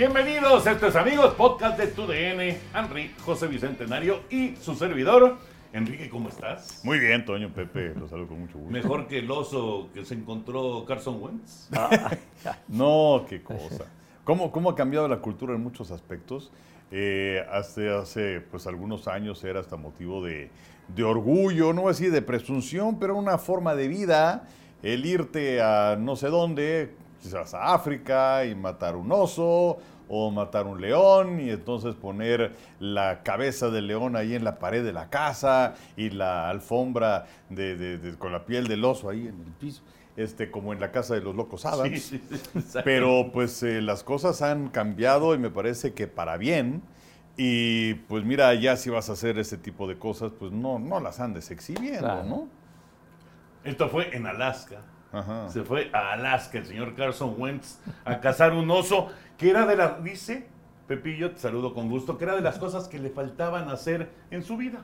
Bienvenidos, estos amigos, podcast de TUDN, Henry, José Bicentenario y su servidor. Enrique, ¿cómo estás? Muy bien, Toño, Pepe, los saludo con mucho gusto. Mejor que el oso que se encontró Carson Wentz. no, qué cosa. ¿Cómo, ¿Cómo ha cambiado la cultura en muchos aspectos? Eh, hace, hace pues algunos años era hasta motivo de, de orgullo, no a decir de presunción, pero una forma de vida, el irte a no sé dónde, quizás a África y matar un oso o matar un león y entonces poner la cabeza del león ahí en la pared de la casa y la alfombra de, con la piel del oso ahí en el piso. Este, como en la casa de los locos Adams. Pero pues eh, las cosas han cambiado y me parece que para bien. Y pues mira, ya si vas a hacer ese tipo de cosas, pues no, no las andes exhibiendo, ¿no? Esto fue en Alaska. Se fue a Alaska el señor Carson Wentz a cazar un oso que era de la, dice Pepillo, te saludo con gusto, que era de las cosas que le faltaban hacer en su vida.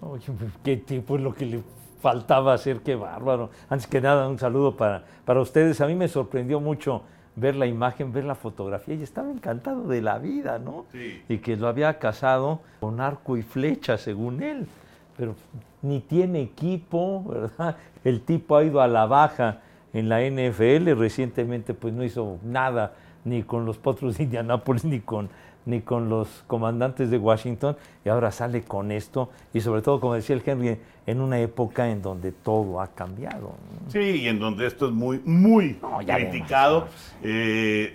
Oye, qué tipo es lo que le faltaba hacer, qué bárbaro. Antes que nada, un saludo para, para ustedes. A mí me sorprendió mucho ver la imagen, ver la fotografía y estaba encantado de la vida, ¿no? Sí. Y que lo había casado con arco y flecha, según él. Pero ni tiene equipo, ¿verdad? El tipo ha ido a la baja en la NFL, recientemente pues no hizo nada ni con los Potros de Indianápolis ni con ni con los comandantes de Washington y ahora sale con esto y sobre todo como decía el Henry en una época en donde todo ha cambiado. Sí, y en donde esto es muy muy criticado. Eh,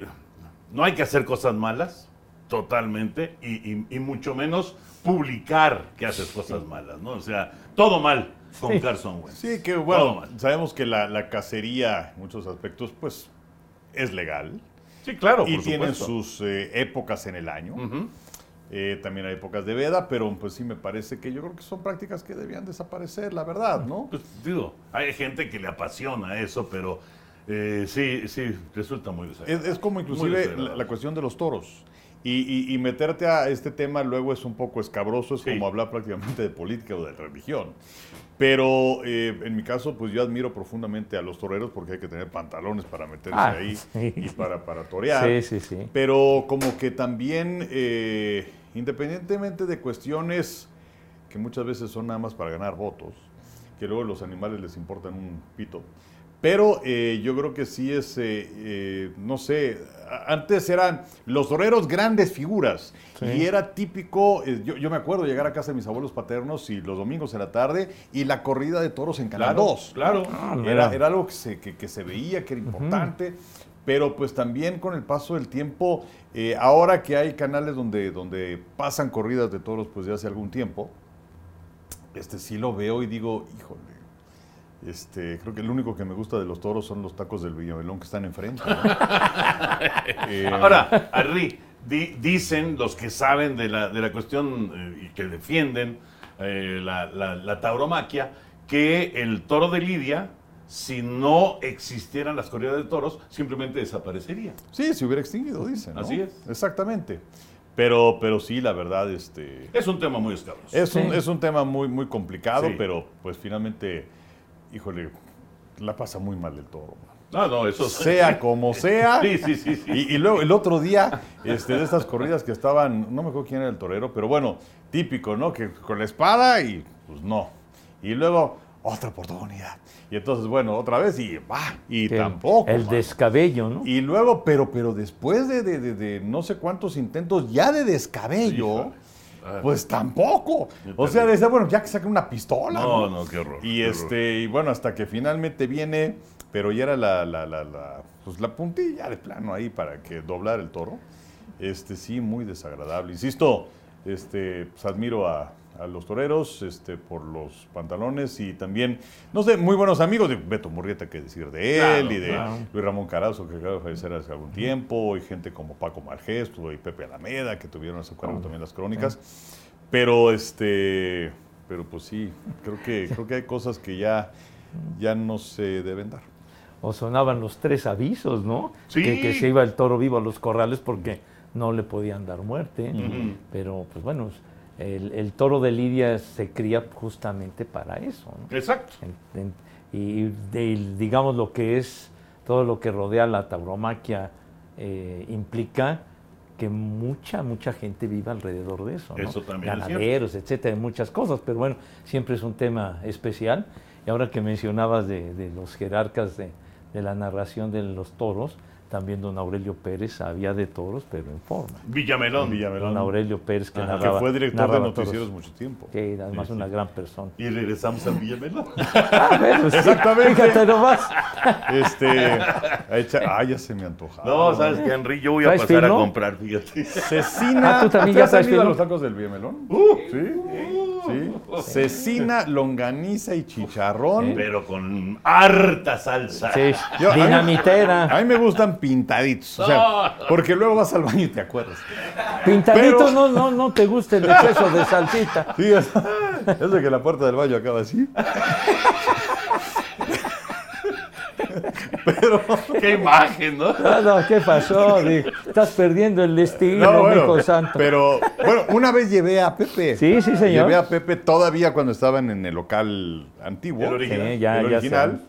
no hay que hacer cosas malas, totalmente, y, mucho menos publicar que haces cosas malas, ¿no? O sea, todo mal con Carson Wentz. Sí, que bueno, sabemos que la, cacería en muchos aspectos, pues, es legal. Sí, claro. Y tienen sus eh, épocas en el año. Eh, también hay épocas de veda, pero pues sí me parece que yo creo que son prácticas que debían desaparecer, la verdad, ¿no? Pues digo, hay gente que le apasiona eso, pero eh, sí, sí, resulta muy desagradable. Es, como inclusive la, cuestión de los toros. Y, meterte a este tema luego es un poco escabroso, es como hablar prácticamente de política o de religión. Pero eh, en mi caso, pues yo admiro profundamente a los toreros porque hay que tener pantalones para meterse ah, ahí y para, para torear. Sí, sí, sí. Pero como que también, eh, independientemente de cuestiones que muchas veces son nada más para ganar votos, que luego los animales les importan un pito, pero eh, yo creo que sí es, eh, eh, no sé, antes eran los toreros grandes figuras. Y era típico, yo, me acuerdo llegar a casa de mis abuelos paternos y los domingos en la tarde y la corrida de toros en Canal 2. Claro, ah, era, algo que se, que, se, veía, que era importante. Pero pues también con el paso del tiempo, ahora que hay canales donde, donde pasan corridas de toros pues de hace algún tiempo, este sí lo veo y digo, híjole, este, creo que el único que me gusta de los toros son los tacos del Villamelón que están enfrente. Eh, Ahora, Arri, dicen los que saben de la, de la cuestión eh, y que defienden eh, la, la, tauromaquia, que el toro de Lidia, si no existieran las corridas de toros, simplemente desaparecería. Sí, se hubiera extinguido, dicen. Así es. Exactamente. Pero, pero sí, la verdad, este... Es un tema muy escabroso. Es, un, es un tema muy, muy complicado, pero pues finalmente híjole, la pasa muy mal el toro. No, no, eso Sea como sea. sí, sí, sí. Y, luego el otro día, este, de estas corridas que estaban, no me acuerdo quién era el torero, pero bueno, típico, ¿no? Que con la espada y pues no. Y luego, otra oportunidad. Y entonces, bueno, otra vez y va, y tampoco. El descabello, ¿no? Y luego, pero, pero después de, de, no sé cuántos intentos ya de descabello. Ah. Pues tampoco. O sea, decía, bueno, ya que saquen una pistola. No, no, qué horror. Y este, y bueno, hasta que finalmente viene, pero ya era la, la, la, la, pues la puntilla de plano ahí para que doblar el toro. Este, sí, muy desagradable. Insisto, este, pues admiro a, a los toreros este, por los pantalones y también, no sé, muy buenos amigos de Beto Murrieta, que decir de él, y de Luis Ramón Carazo, que acaba de fallecer hace algún tiempo, y gente como Paco Margesto y Pepe Alameda, que tuvieron a su cargo también las crónicas. Pero, este, pero pues sí, creo que, creo que hay cosas que ya, ya no se deben dar. O sonaban los tres avisos, ¿no? Que, que se iba el toro vivo a los corrales porque no le podían dar muerte. Pero, pues bueno, el, toro de Lidia se cría justamente para eso. Exacto. y digamos lo que es todo lo que rodea la tauromaquia eh, implica, que mucha, mucha gente vive alrededor de eso. ¿no? Eso también es Ganaderos, etcétera, muchas cosas, pero bueno, siempre es un tema especial. Y ahora que mencionabas de, de los jerarcas de, de la narración de los toros, también don Aurelio Pérez sabía de toros, pero en forma. Villamelón. Villamelón. Don Aurelio Pérez, que Ajá, que narraba. que fue director de noticieros toros. mucho tiempo. Que era además Sí, una gran persona. Y regresamos al Villamelón. Ah, bueno, sí, Exactamente. Fíjate nomás. Este, ah, ya se me antojaba. No, ¿sabes qué, Henry? Yo voy a ¿Traes pasar a comprar, fíjate. Cecina. Ah, ¿tú también ya has ido a los tacos del Villamelón? Uh. sí. Sí. Cecina, longaniza y chicharrón. Pero con harta salsa. Sí, Yo- a mí- dinamitera. A mí me gustan pintaditos. O sea, porque luego vas al baño y te acuerdas. Pintaditos pero- no, no, no te gusta el exceso de salsita. Sí, es, es de que la puerta del baño acaba así. Pero. Qué imagen, ¿no? No, no, ¿qué pasó? Estás perdiendo el estilo, No, bueno, mijo santo. pero bueno, una vez llevé a Pepe. Sí, sí, señor. Llevé a Pepe todavía cuando estaban en el local antiguo. El original. Sí, ya, el ya original.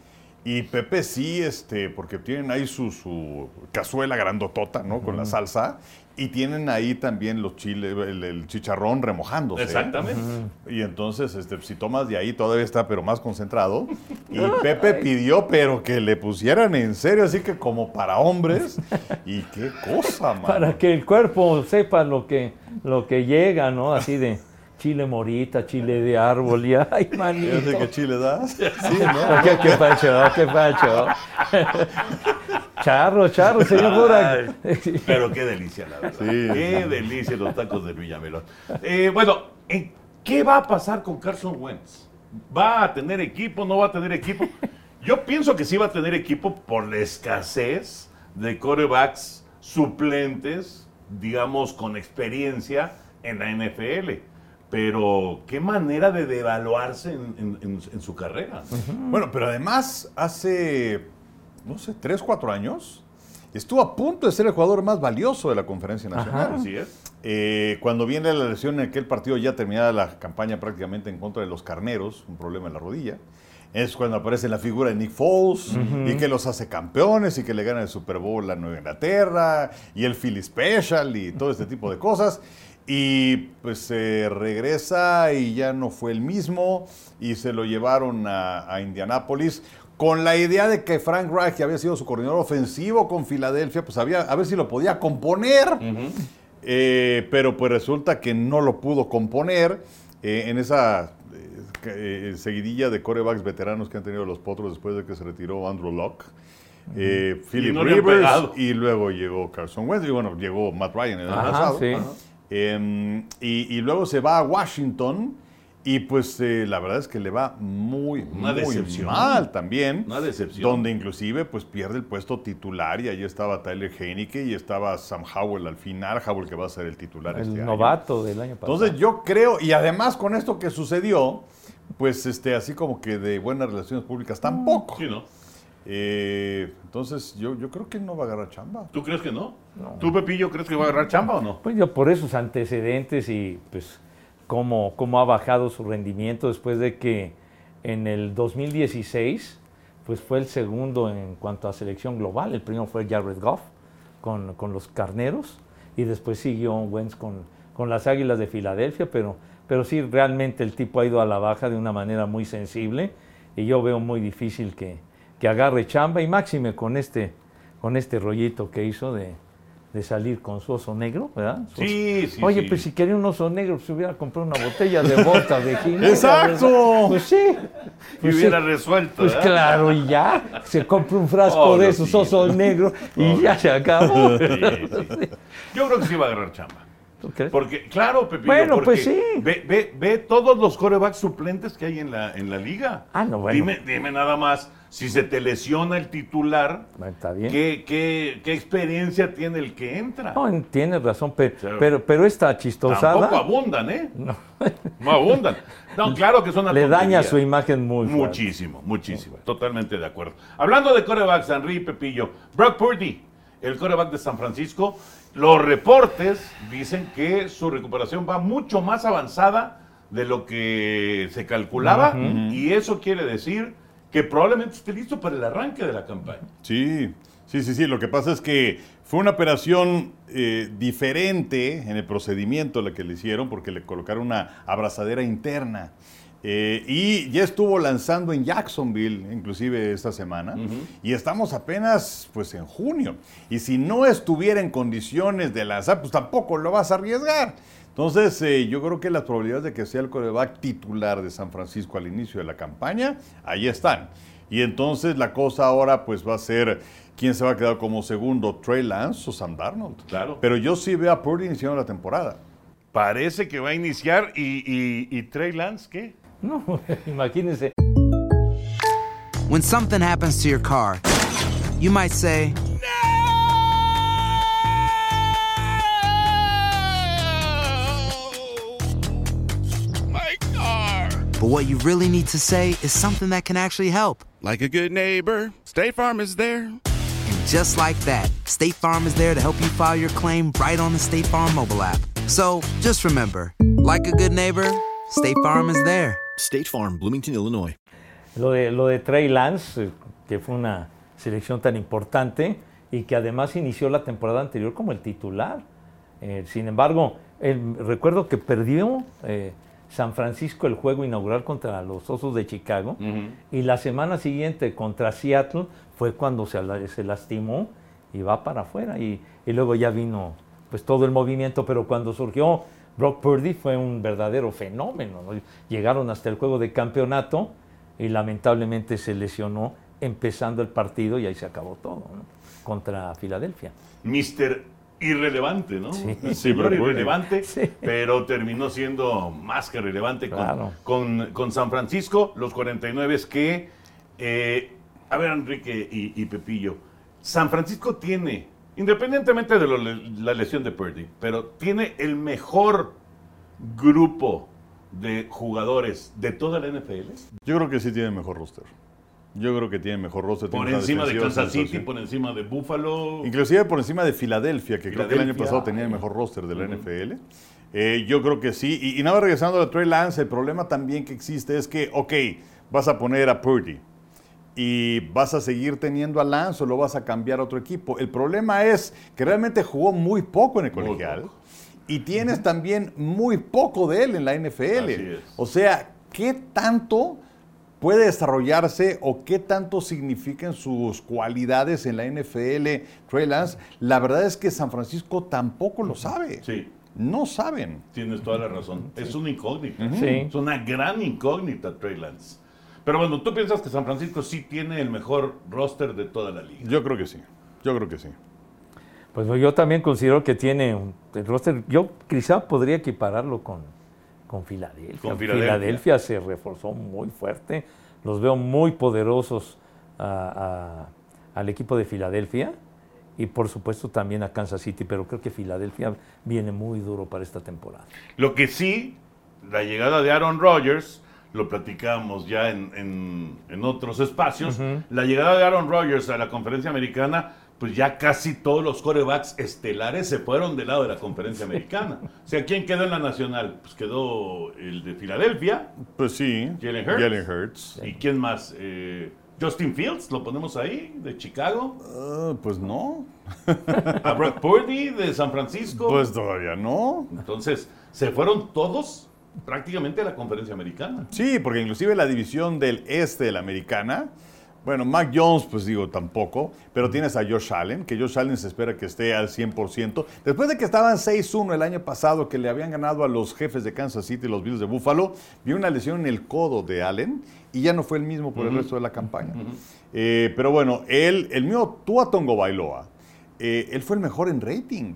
Y Pepe sí, este, porque tienen ahí su, su cazuela grandotota, ¿no? Con la salsa. Y tienen ahí también los chiles, el, el chicharrón remojándose. Exactamente. Y entonces, este, si tomas de ahí, todavía está, pero más concentrado. Y Pepe pidió, pero que le pusieran en serio, así que como para hombres. Y qué cosa, man. Para que el cuerpo sepa lo que, lo que llega, ¿no? Así de chile morita, chile de árbol, y ay, manito. ¿Ese qué chile das? Sí, ¿no? ¿Qué, qué pacho? ¿Qué pacho? Charro, charro, señor Burak. Pero qué delicia, la verdad. Sí. Qué delicia los tacos del Villamelón. Eh, bueno, ¿en ¿qué va a pasar con Carson Wentz? ¿Va a tener equipo? ¿No va a tener equipo? Yo pienso que sí va a tener equipo por la escasez de corebacks suplentes, digamos, con experiencia en la NFL. Pero qué manera de devaluarse en, en- en- en su carrera. Bueno, pero además, hace, no sé, tres, cuatro años, estuvo a punto de ser el jugador más valioso de la conferencia nacional. Así es. Eh, cuando viene la lesión en aquel partido, ya terminada la campaña prácticamente en contra de los carneros, un problema en la rodilla. Es cuando aparece la figura de Nick Foles y que los hace campeones y que le gana el Super Bowl a Nueva Inglaterra y el Philly Special y todo este tipo de cosas. Y pues se regresa y ya no fue el mismo y se lo llevaron a, a Indianápolis con la idea de que Frank Reich, que había sido su coordinador ofensivo con Filadelfia, pues había, a ver si lo podía componer. Eh, pero pues resulta que no lo pudo componer eh, en esa eh, seguidilla de corebacks veteranos que han tenido los potros después de que se retiró Andrew Locke. Eh, Philip no Rivers y luego llegó Carson Wentz y bueno, llegó Matt Ryan el año Ajá, pasado. sí. Eh, y, y luego se va a Washington y pues eh, la verdad es que le va muy, Una muy decepción. mal también. Una decepción. Donde inclusive pues pierde el puesto titular y ahí estaba Tyler Heineke y estaba Sam Howell al final, Howell que va a ser el titular este El año. novato del año pasado. Entonces yo creo, y además con esto que sucedió, pues este, así como que de buenas relaciones públicas tampoco. Sí, ¿no? Eh, entonces yo, yo creo que no va a agarrar chamba. ¿Tú crees que no? ¿Tú, Pepillo, crees que va a agarrar chamba o no? Pues yo por esos antecedentes y pues cómo, cómo ha bajado su rendimiento después de que en el 2016 pues fue el segundo en cuanto a selección global. El primero fue Jared Goff con, con los Carneros y después siguió Wentz con, con las Águilas de Filadelfia, pero, pero sí realmente el tipo ha ido a la baja de una manera muy sensible y yo veo muy difícil que, que agarre chamba y máxime con este, con este rollito que hizo de, de salir con su oso negro, ¿verdad? Su Sí, sí, Oye, sí. pues si quería un oso negro, pues hubiera comprado una botella de vodka de ginebra. ¡Exacto! ¿verdad? Pues sí. Y Pues, hubiera sí. resuelto. Pues claro, y ya. Se compra un frasco Oh, de esos sí. osos negros y ya se acabó. Yo creo que sí va a agarrar chamba. ¿Tú crees? Porque, claro, Pepillo, Bueno, porque pues sí. Ve, ve, ve todos los corebacks suplentes que hay en la, en la liga. Ah, no, bueno. Dime, dime nada más, si se te lesiona el titular, Está bien. ¿qué, qué, qué experiencia tiene el que entra? No, tienes razón, pero, pero, pero esta chistosada Tampoco abundan, ¿eh? No. abundan. No, claro que son le daña su imagen muy fuerte. Muchísimo, muchísimo. Totalmente de acuerdo. Hablando de corebacks, Henry Pepillo, Brock Purdy, el coreback de San Francisco, los reportes dicen que su recuperación va mucho más avanzada de lo que se calculaba y eso quiere decir que probablemente esté listo para el arranque de la campaña. Sí, sí, sí, sí. Lo que pasa es que fue una operación eh, diferente en el procedimiento la que le hicieron porque le colocaron una abrazadera interna. Eh, y ya estuvo lanzando en Jacksonville, inclusive esta semana, y estamos apenas pues en junio. Y si no estuviera en condiciones de lanzar, pues tampoco lo vas a arriesgar. Entonces, eh, yo creo que las probabilidades de que sea el coreback titular de San Francisco al inicio de la campaña, ahí están. Y entonces la cosa ahora pues va a ser quién se va a quedar como segundo, Trey Lance o Sam Darnold. Claro. Pero yo sí veo a Purdy iniciando la temporada. Parece que va a iniciar y, y, y Trey Lance, ¿qué? No, imagínense. When something happens to your car, you might say, but what you really need to say is something that can actually help. Like a good neighbor, State Farm is there. And just like that, State Farm is there to help you file your claim right on the State Farm mobile app. So just remember, like a good neighbor, State Farm is there. State Farm, Bloomington, Illinois. Lo de, lo de Trey Lance, eh, que fue una selección tan importante y que además inició la temporada anterior como el titular. Eh, sin embargo, el- recuerdo que perdió eh, San Francisco el juego inaugural contra los Osos de Chicago y la semana siguiente contra Seattle fue cuando se, se lastimó y va para afuera y, y luego ya vino pues todo el movimiento, pero cuando surgió Brock Purdy fue un verdadero fenómeno. ¿no? Llegaron hasta el juego de campeonato y lamentablemente se lesionó empezando el partido y ahí se acabó todo ¿no? contra Filadelfia. Mister irrelevante, ¿no? Sí. Pero irrelevante, Sí. pero terminó siendo más que relevante con, Claro. con, con San Francisco, los 49 es que, eh, a ver Enrique y, y Pepillo, San Francisco tiene, independientemente de lo- la lesión de Purdy, pero tiene el mejor grupo de jugadores de toda la NFL. Yo creo que sí tiene mejor roster. Yo creo que tiene mejor roster. Por encima de Kansas City, por encima de Buffalo. Inclusive por encima de Filadelfia, que creo que el año pasado tenía el mejor roster de la NFL. Eh, yo creo que sí. Y, y nada, más regresando a Trey Lance, el problema también que existe es que, ok, vas a poner a Purdy y vas a seguir teniendo a Lance o lo vas a cambiar a otro equipo. El problema es que realmente jugó muy poco en el colegial y tienes también muy poco de él en la NFL. Así es. O sea, ¿qué tanto puede desarrollarse o qué tanto significan sus cualidades en la NFL, Trey Lance? La verdad es que San Francisco tampoco lo sabe. Sí. No saben. Tienes toda la razón. Es una incógnita. Sí. Es una gran incógnita, Trey Lance. Pero bueno, tú piensas que San Francisco sí tiene el mejor roster de toda la liga. Yo creo que sí. Yo creo que sí. Pues yo también considero que tiene un el roster, yo quizá podría equipararlo con, con Filadelfia. Con Filadelfia. se reforzó muy fuerte, los veo muy poderosos a- a- al equipo de Filadelfia y por supuesto también a Kansas City, pero creo que Filadelfia viene muy duro para esta temporada. Lo que sí, la llegada de Aaron Rodgers, lo platicamos ya en, en- en otros espacios, la llegada de Aaron Rodgers a la conferencia americana, pues ya casi todos los corebacks estelares se fueron del lado de la conferencia americana. O sea, ¿quién quedó en la nacional? Pues quedó el de Filadelfia. Pues sí. Jalen Hurts. Jalen Hurts. ¿Y quién más? Eh, Justin Fields, lo ponemos ahí, de Chicago. Ah, pues no. A Brock Purdy, de San Francisco. Pues todavía no. Entonces, se fueron todos prácticamente a la conferencia americana. Sí, porque inclusive la división del este de la americana, bueno, Mac Jones, pues digo, tampoco, pero tienes a Josh Allen, que Josh Allen se espera que esté al 100%. Después de que estaban 6-1 el año pasado, que le habían ganado a los jefes de Kansas City, los Bills de Buffalo, vio una lesión en el codo de Allen y ya no fue el mismo por el resto de la campaña. Eh, pero bueno, él, el mío Tua Tongo Bailoa, eh, él fue el mejor en rating.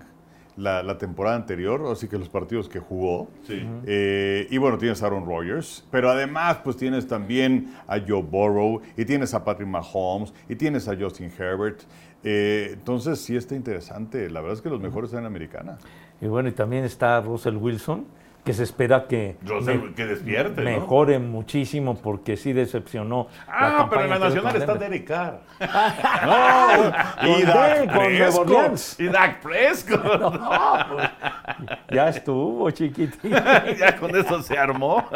La, la temporada anterior, así que los partidos que jugó. Sí. Eh, y bueno, tienes a Aaron Rodgers, pero además pues tienes también a Joe Burrow, y tienes a Patrick Mahomes, y tienes a Justin Herbert. Eh, entonces sí está interesante. La verdad es que los mejores están en la americana. Y bueno, y también está Russell Wilson, que se espera que, me- que despierte, ¿no? mejore muchísimo porque sí decepcionó. Ah, pero en la nacional está. Derek Carr. ¿Con y qué? Dak Con Nuevo Prescott. Orleans. Y Dak Prescott. No, pues, ya estuvo, chiquitín. ya con eso se armó.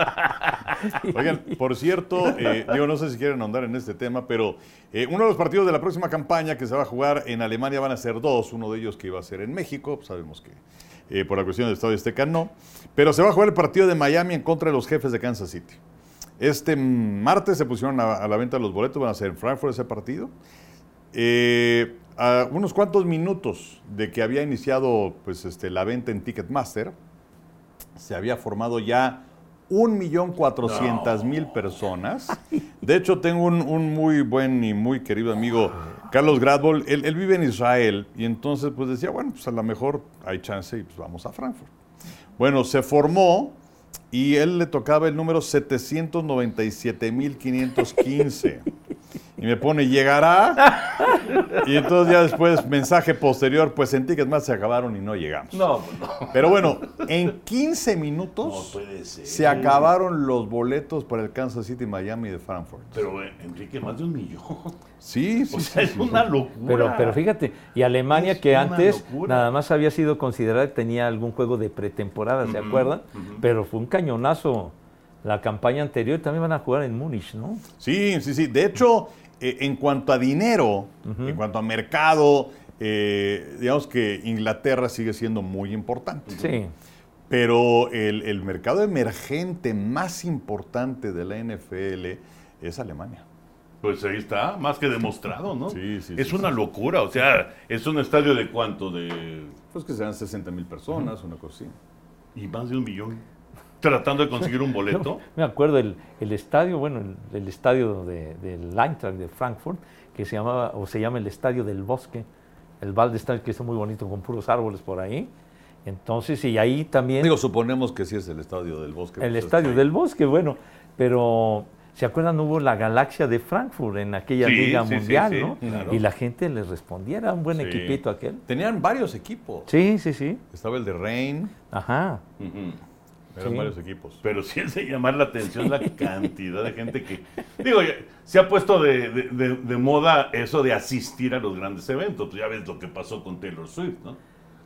Oigan, por cierto, eh, digo, no sé si quieren ahondar en este tema, pero eh, uno de los partidos de la próxima campaña que se va a jugar en Alemania van a ser dos. Uno de ellos que iba a ser en México, pues sabemos que eh, por la cuestión del Estadio Azteca no. Pero se va a jugar el partido de Miami en contra de los jefes de Kansas City. Este martes se pusieron a, la venta los boletos, van a ser en Frankfurt ese partido. Eh, a unos cuantos minutos de que había iniciado pues, este, la venta en Ticketmaster, se había formado ya 1.400.000 personas. De hecho, tengo un, un muy buen y muy querido amigo, Carlos Gradbol. Él, él vive en Israel y entonces pues decía, bueno, pues a lo mejor hay chance y pues vamos a Frankfurt. Bueno, se formó y él le tocaba el número 797.515. Y me pone, ¿llegará? Y entonces ya después, mensaje posterior, pues en Ticketmaster se acabaron y no llegamos. No, pues no. Pero bueno, en 15 minutos No puede ser. se acabaron los boletos para el Kansas City, Miami de Frankfurt. Pero, Enrique, más de un millón. Sí, sí, O sí, sea, es sí. una locura. Pero, pero fíjate, y Alemania Es que antes locura. nada más había sido considerada que tenía algún juego de pretemporada, ¿se acuerdan? Pero fue un cañonazo la campaña anterior, también van a jugar en Múnich, ¿no? Sí, sí, sí. De hecho, eh, en cuanto a dinero, en cuanto a mercado, eh, digamos que Inglaterra sigue siendo muy importante. Sí. Pero el, el mercado emergente más importante de la NFL es Alemania. Pues ahí está, más que demostrado, ¿no? Sí, sí, Es sí, una locura, o sea, es un estadio de cuánto, de... Pues que serán 60 mil personas, una cosa así. Y más de un millón. Tratando de conseguir un boleto. Me acuerdo el, el estadio, bueno, el, el estadio de, del Eintracht de Frankfurt, que se llamaba, o se llama el Estadio del Bosque, el Waldestadion, que está muy bonito, con puros árboles por ahí. Entonces, y ahí también... Digo, suponemos que sí es el estadio del bosque. El pues, Estadio está ahí. del Bosque, bueno, pero ¿se acuerdan? Hubo la galaxia de Frankfurt en aquella Sí, liga sí, mundial, sí, ¿no? claro. Y la gente les respondía, era un buen Sí. equipito aquel. Tenían varios equipos. Sí, sí, sí. Estaba el de Reign, Ajá. Ujú. Eran Sí. varios equipos. Pero sí es de llamar la atención la cantidad de gente que... Digo, se ha puesto de, de- de- de moda eso de asistir a los grandes eventos. Pues ya ves lo que pasó con Taylor Swift, ¿no?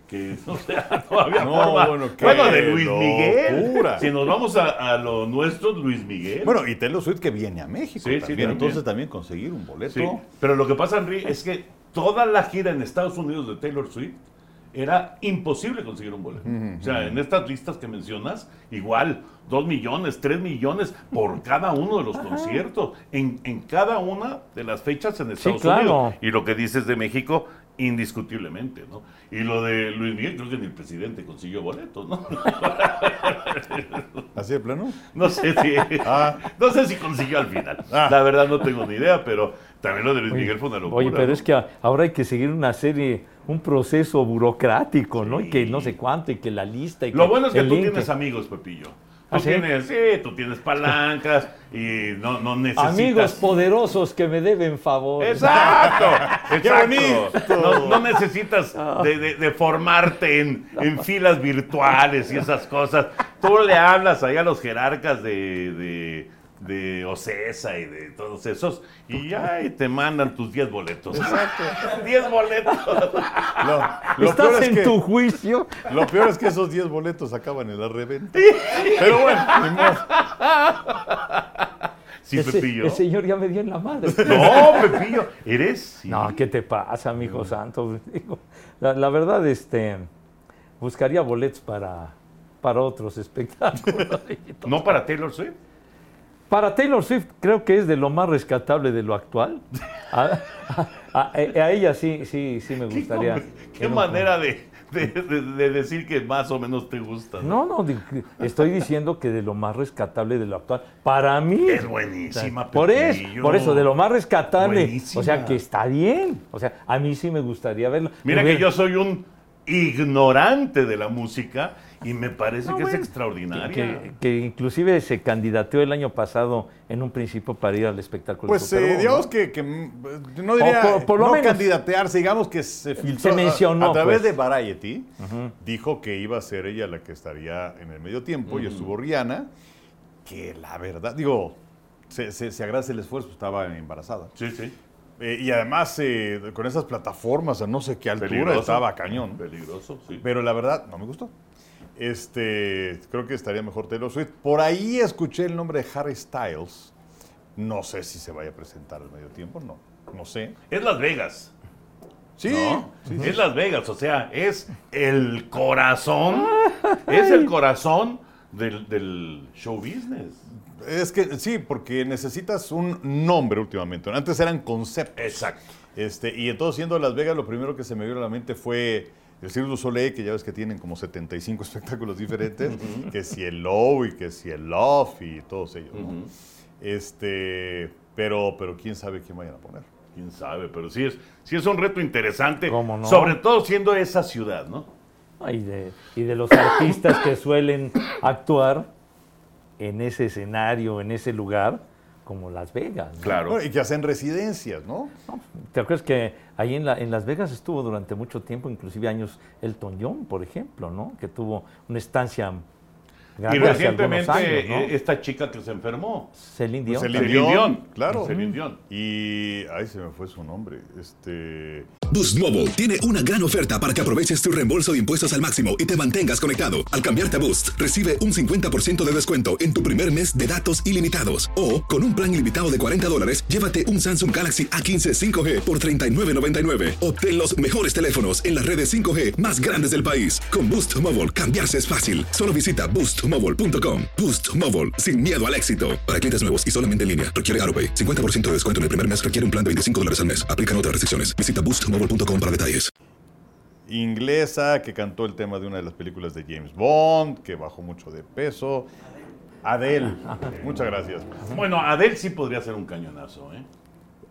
Que, o sea, no había No, forma. bueno, qué Bueno, de Luis locura. Miguel. Si nos vamos a, a lo nuestro, Luis Miguel. Bueno, y Taylor Swift que viene a México Sí, sí, también. también. Entonces también conseguir un boleto. Sí, pero lo que pasa, Henry, es que toda la gira en Estados Unidos de Taylor Swift era imposible conseguir un boleto. O sea, en estas listas que mencionas, igual, dos millones, tres millones por cada uno de los conciertos, en, en cada una de las fechas en Estados claro. Unidos. Y lo que dices de México, indiscutiblemente, ¿no? Y lo de Luis Miguel, creo que ni el presidente consiguió boletos, ¿no? ¿Así de plano? No sé si, Ah. no sé si consiguió al final. Ah. La verdad no tengo ni idea, pero también lo de Luis Miguel fue una locura. Oye, pero ¿no? es que ahora hay que seguir una serie, un proceso burocrático, ¿no? Y que no sé cuánto, y que la lista. Y Lo bueno es que tú link. tienes amigos, Pepillo. Tú ¿Ah, sí? tienes, sí, tú tienes palancas y no, no necesitas. Amigos poderosos que me deben favor. Exacto, ¡Qué exacto. No, no necesitas de, de- de formarte en, en filas virtuales y esas cosas. Tú le hablas ahí a los jerarcas de, de, de Ocesa y de todos esos y ya te mandan tus 10 boletos. Exacto. 10 boletos. Lo, lo ¿Estás peor es en que, tu juicio? lo peor es que esos 10 boletos acaban en la reventa. Pero bueno, ni modo. Sí, Ese- Pepillo. el señor ya me dio en la madre. No, Pepillo, eres. sí. No, ¿qué te pasa, mijo santo? Digo, La, la verdad, este, buscaría boletos para, para otros espectáculos. ¿No para Taylor Swift? Para Taylor Swift creo que es de lo más rescatable de lo actual. A, a- ella sí, sí, sí me gustaría. ¿Qué, Pero- manera de, de- de- de decir que más o menos te gusta? No, no, que estoy diciendo que de lo más rescatable de lo actual. Para mí. Es buenísima, Por eso, Pepillo. por eso, de lo más rescatable. Buenísima. O sea, que está bien. O sea, a mí sí me gustaría verlo. Mira Me que hubiera- yo soy un ignorante de la música y me parece No, que es bueno, extraordinaria. Que, que inclusive se candidateó el año pasado en un principio para ir al espectaculo. Pues Super eh, digamos ¿no? que, que, mm, no diría, por- por lo no menos. candidatearse, digamos que se filtró. a- mencionó, A, través pues. de Variety, dijo que iba a ser ella la que estaría en el medio tiempo y estuvo Rihanna, que la verdad, digo, se, se- se agradece el esfuerzo, estaba embarazada. Sí, sí. Eh, y además, eh, con esas plataformas a no sé qué altura Peligroso. estaba cañón. Peligroso, sí. Pero la verdad, no me gustó. Este, creo que estaría mejor Taylor Swift. Por ahí escuché el nombre de Harry Styles. No sé si se vaya a presentar al medio tiempo, no. No sé. Es Las Vegas. Sí, ¿no? sí, sí. Es Las Vegas, o sea, es el corazón, es el corazón del, del show business. Es que sí, porque necesitas un nombre últimamente. Antes eran conceptos. Exacto. Este, y entonces, siendo Las Vegas, lo primero que se me vino a la mente fue el Cirque du Soleil, que ya ves que tienen como 75 espectáculos diferentes, que si el Low y que si el Love y todos ellos. ¿no? Este, pero, pero quién sabe quién vayan a poner. Quién sabe, pero sí es, sí es un reto interesante. ¿Cómo no? Sobre todo siendo esa ciudad, ¿no? Y de, y de los artistas que suelen actuar en ese escenario, en ese lugar, como Las Vegas. ¿no? Claro. Bueno, y que hacen residencias, ¿no? ¿Te acuerdas que ahí en, la- en Las Vegas estuvo durante mucho tiempo, inclusive años, Elton John, por ejemplo, ¿no? Que tuvo una estancia grande algunos recientemente años, ¿no? eh, esta chica que se enfermó. Celine Dion. Celine Celine Dion, Dion. claro. Celine Dion. Y, ay, se me fue su nombre. Este, Boost Mobile tiene una gran oferta para que aproveches tu reembolso de impuestos al máximo y te mantengas conectado. Al cambiarte a Boost, recibe un 50% de descuento en tu primer mes de datos ilimitados. O, con un plan ilimitado de 40 dólares, llévate un Samsung Galaxy A15 5G por $39.99. Obtén los mejores teléfonos en las redes 5G más grandes del país. Con Boost Mobile, cambiarse es fácil. Solo visita boostmobile.com. Boost Mobile, sin miedo al éxito. Para clientes nuevos y solamente en línea, requiere AroPay. 50% de descuento en el primer mes requiere un plan de 25 dólares al mes. Aplican otras restricciones. Visita boostmobile.com para detalles. inglesa que cantó el tema de una de las películas de James Bond, que bajó mucho de peso. Adele, muchas gracias. Bueno, Adele sí podría ser un cañonazo, ¿eh?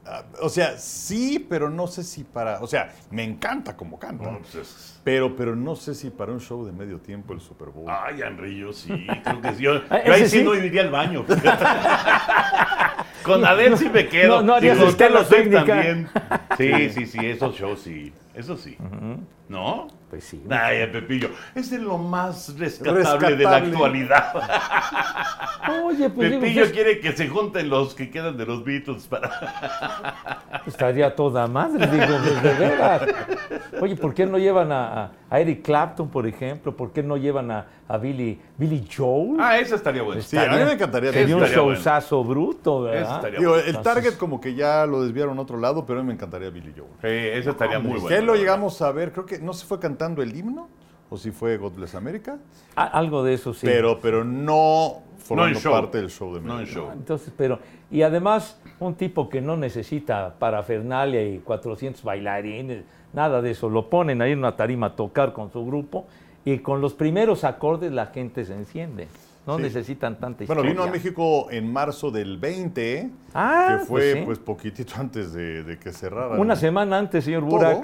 Ah, O sea, sí, pero no sé si para. O sea, me encanta como canta. No, pues es- Pero, pero no sé si para un show de medio tiempo el Super Bowl. Ay, Henry, yo sí, creo que sí. Yo, Ah, yo ahí sí sí. no iría al baño. Con Adele sí me quedo. No, no harías y con escala Taylor Swift técnica. también. Sí, sí, sí, esos shows sí. Eso sí. ¿No? Pues sí. Ay, Pepillo, es de lo más rescatable, de la actualidad. Oye, pues digo, Pepillo pues, quiere que se junten los que quedan de los Beatles para... estaría toda madre, digo, pues, de veras. Oye, ¿por qué no llevan a, a- Eric Clapton, por ejemplo? ¿Por qué no llevan a, a Billy, Billy Joel? Ah, ese estaría bueno. Sí, a mí me encantaría Sería un bueno. showzazo bruto, ¿verdad? estaría Digo, bueno. el target como que ya lo desviaron a otro lado, pero a mí me encantaría Billy Joel. Sí, ese estaría muy bueno. que lo llegamos a ver, creo que no se fue cantando el himno, o si fue God Bless America, A- algo de eso sí. pero, pero no formando show. parte del show de No en show. Entonces, pero, y además, un tipo que no necesita parafernalia y 400 bailarines, nada de eso. Lo ponen ahí en una tarima a tocar con su grupo y con los primeros acordes la gente se enciende. No Sí. necesitan tanta Bueno, historia. vino a México en marzo del 20, Ah, que fue pues sí. pues poquitito antes de, de que cerrara. Una semana antes, señor todo.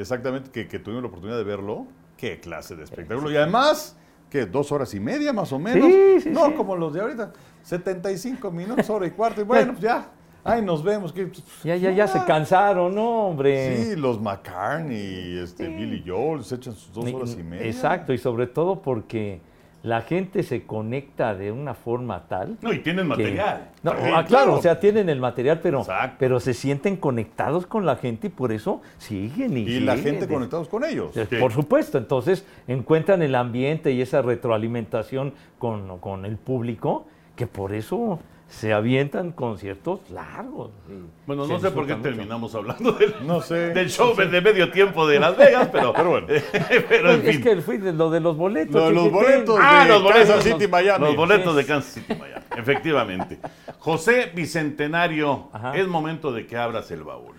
Exactamente, que, que tuvimos la oportunidad de verlo. Qué clase de espectáculo. Y además, que dos horas y media más o menos. Sí, sí, no, sí. como los de ahorita. 75 minutos, hora y cuarto. Y bueno, pues ya. Ay, nos vemos. que- Ya, ya, ya se cansaron, ¿no, hombre? Sí, los McCartney, este, Billy Joel, se echan sus dos horas y media. Exacto, y sobre todo porque la gente se conecta de una forma tal. No, y tienen que- material. No, Sí, ah, claro, claro. o sea, tienen el material, pero, Exacto. pero se sienten conectados con la gente y por eso siguen y, Y la gente De- conectados con ellos. de- Sí. Por supuesto, entonces encuentran el ambiente y esa retroalimentación con, con el público, que por eso se avientan conciertos largos. y Bueno, no sé por qué mucho. terminamos hablando del, No sé. del show de medio tiempo de Las Vegas, pero, Pero bueno. pero en es fin. que fui de lo de los boletos. Lo de los boletos. Ah, de los boletos. Kansas City, Miami. Los boletos de Kansas City, Miami. Efectivamente. José Bicentenario, Ajá. es momento de que abras el baúl.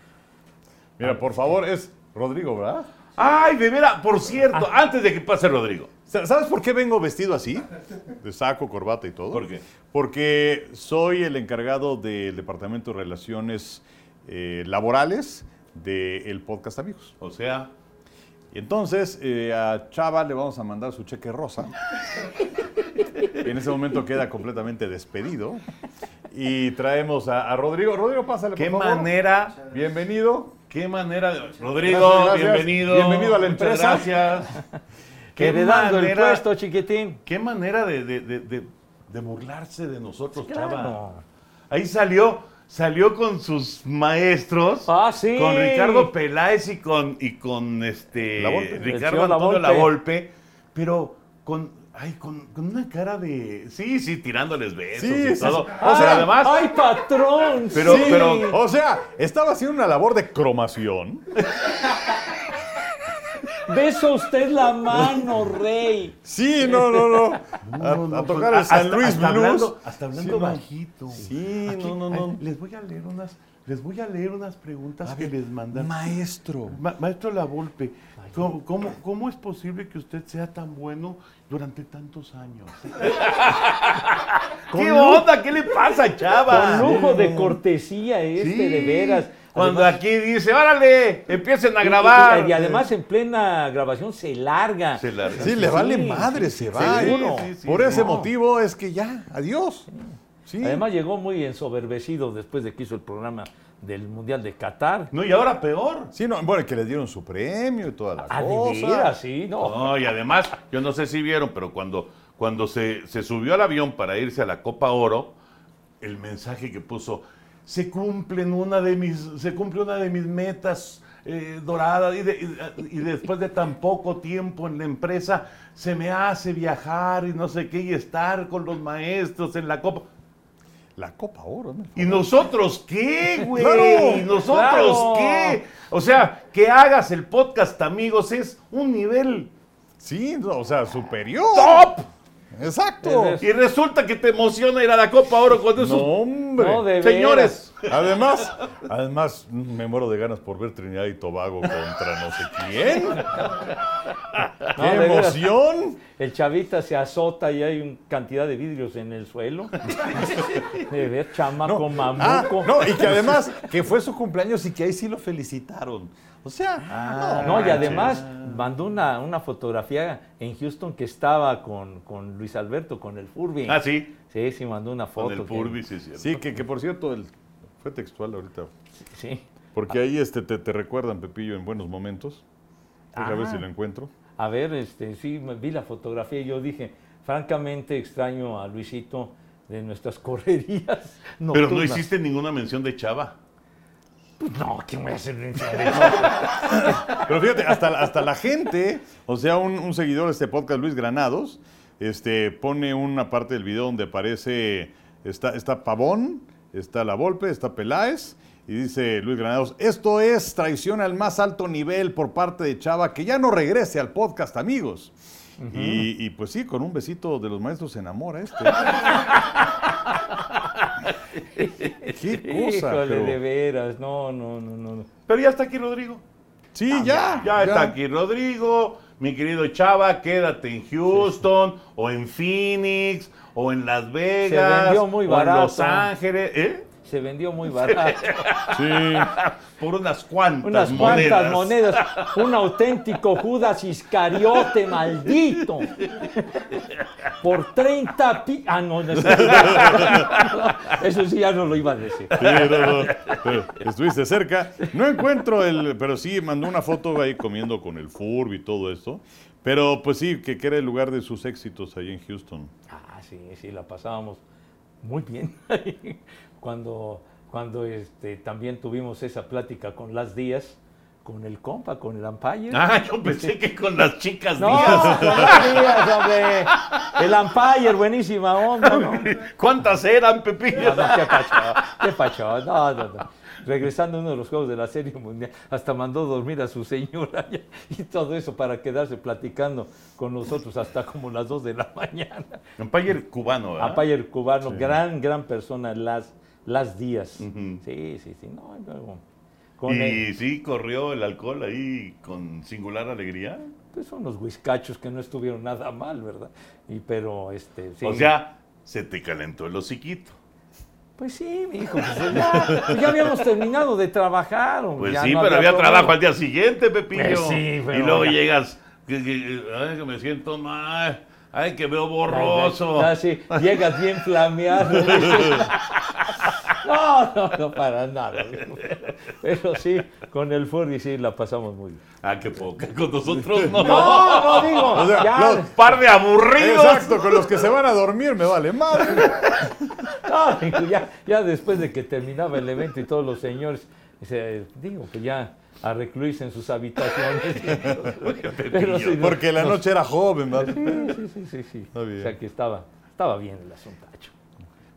Mira, por favor, es Rodrigo, ¿verdad? Ay, de veras, por cierto, antes de que pase Rodrigo. Sa- ¿Sabes por qué vengo vestido así? De saco, corbata y todo. ¿Por qué? Porque soy el encargado del Departamento de Relaciones eh, Laborales del podcast Amigos. O sea, Y entonces eh, a Chava le vamos a mandar su cheque rosa. en ese momento queda completamente despedido. Y traemos a, a Rodrigo. Rodrigo, pásale, Qué por favor. manera, Bienvenido. qué manera. de- Rodrigo, Gracias, gracias. bienvenido. Bienvenido a la Muchas empresa. Gracias. Qué Heredando el manera- puesto, chiquitín. Qué manera de, de- de- de- de burlarse de nosotros, Claro. Chava. Ahí salió, salió con sus maestros. Ah, sí. Con Ricardo Peláez y con, y con este La Volpe. El Ricardo Antonio Lavolpe. Lavolpe, pero con, ay, con, con una cara de. Sí, sí, tirándoles besos Sí, y sí, todo. sí. O sea, además. ¡Ay, patrón! Pero- sí. pero- O sea, estaba haciendo una labor de cromación. Besa usted la mano, rey. Sí, no, no, no. A, No, no, a tocar el San hasta- Luis hasta Blues. Hablando, hasta hablando Sí, no. bajito. Sí, Aquí, no, no, no. les voy a leer unas, les voy a leer unas preguntas que les mandan. Maestro. Ma- maestro Lavolpe, ¿cómo, cómo, cómo es posible que usted sea tan bueno durante tantos años? ¿Qué onda? ¿Qué le pasa, chava? Con lujo de cortesía este, Sí. de veras. Cuando Además- aquí dice, órale, empiecen a y- grabar. Y, y además en plena grabación se larga. Se larga. Sí, le vale Sí, madre, sí, se va. sí, Por ese no. motivo es que ya, adiós. Sí. Además llegó muy ensoberbecido después de que hizo el programa del Mundial de Qatar. No, y ahora peor. Sí, no, bueno, que le dieron su premio y toda la Ah, de cosa. veras, sí, no. No, y además, yo no sé si vieron, pero cuando, cuando se, se subió al avión para irse a la Copa Oro, el mensaje que puso, se cumplen una de mis, se cumple una de mis metas eh, doradas y, de- y- y después de tan poco tiempo en la empresa se me hace viajar y no sé qué y estar con los maestros en la Copa. La Copa Oro, ¿no? ¿Y nosotros qué, güey? Claro, ¿Y nosotros claro. qué? O sea, que hagas el podcast, amigos, es un nivel Sí, no, o sea, superior. top. Exacto. Es- Y resulta que te emociona ir a la Copa Oro con No, esos hombre. No, de señores. Además, además, me muero de ganas por ver Trinidad y Tobago contra no sé quién. ¡Qué de veras. emoción! El chavita se azota y hay una cantidad de vidrios en el suelo. De ver, chamaco Ah, mamuco. no, y que además que fue su cumpleaños y que ahí sí lo felicitaron. O sea, Ah, No, y además mandó una, una fotografía en Houston que estaba con, con Luis Alberto, con el Furby. Ah, sí. Sí, sí, mandó una foto. Con el que- Purvis, sí, cierto. sí, que, que por cierto, el, fue textual ahorita. Sí. Porque ahí este, te, te recuerdan, Pepillo, en buenos momentos. Deja ver Ah. si lo encuentro. A ver, este, sí, me vi la fotografía y yo dije, francamente extraño a Luisito de nuestras correrías. Pero no hiciste ninguna mención de Chava. Pues no, ¿quién voy a hacer? Pero fíjate, hasta, hasta la gente, o sea, un, un seguidor de este podcast, Luis Granados, este, pone una parte del video donde aparece, está, está Pavón, está La Volpe, está Peláez, y dice Luis Granados, esto es traición al más alto nivel por parte de Chava, que ya no regrese al podcast, amigos. y, y pues sí, con un besito de los maestros se enamora este. Qué cosa. Híjole, pero- de veras, no, no, no, no. no. Pero ya está aquí Rodrigo. Sí, ya. Ya está aquí Rodrigo. Mi querido Chava, quédate en Houston o en Phoenix o en Las Vegas vendió muy o en Los Ángeles. ¿eh? Se vendió muy barato. Sí. Por unas cuantas Unas monedas. cuantas monedas. Un auténtico Judas Iscariote maldito. Por 30 pi... Ah, no, no, Eso sí ya no lo iba a decir. Sí, no, pero estuviste cerca. No encuentro el, pero sí mandó una foto ahí comiendo con el Furby y todo esto. Pero pues sí, que, que era el lugar de sus éxitos ahí en Houston. Ah, sí, sí, la pasábamos muy bien. Cuando cuando este, también tuvimos esa plática con Las Díaz, con el compa, con el umpire. Ah, yo pensé que con las chicas no, Díaz. con Las Díaz, hombre. El umpire, buenísima onda, ¿no? ¿Cuántas eran, Pepillo? No, no, qué pacho, qué pacho, no, no, no. Regresando a uno de los juegos de la Serie Mundial, hasta mandó dormir a su señora y todo eso para quedarse platicando con nosotros hasta como las 2 de la mañana. Umpire cubano, ¿verdad? Cubano, gran, gran persona, Las, las Díaz. Ujú. Sí, sí, sí, no, y luego, con Y el- sí, corrió el alcohol ahí con singular alegría. pues son unos whiskachos que no estuvieron nada mal, ¿verdad? Y pero, este, sí. O sea, se te calentó el hociquito. Pues sí, mi hijo, pues ya, pues ya habíamos terminado de trabajar. hombre, Pues ya sí, no pero había trabajo al día siguiente, Pepillo. Pues sí, pero y luego ya. llegas, ay, que me siento mal, ay, que veo borroso. Ah, sí, llegas bien flameado. No, no, no, para nada. Pero sí, con el Furby sí la pasamos muy bien. Ah, qué poca, con nosotros no. No, no digo, O sea, ya, los- Par de aburridos. Exacto, con los que se van a dormir me vale madre. no, digo, ya, ya después de que terminaba el evento y todos los señores, se- digo, que ya a recluirse en sus habitaciones. Pero sí, Porque la nos- noche era joven, ¿verdad? Sí, sí, sí, sí, sí. Está bien. O sea que estaba, estaba bien el asuntacho.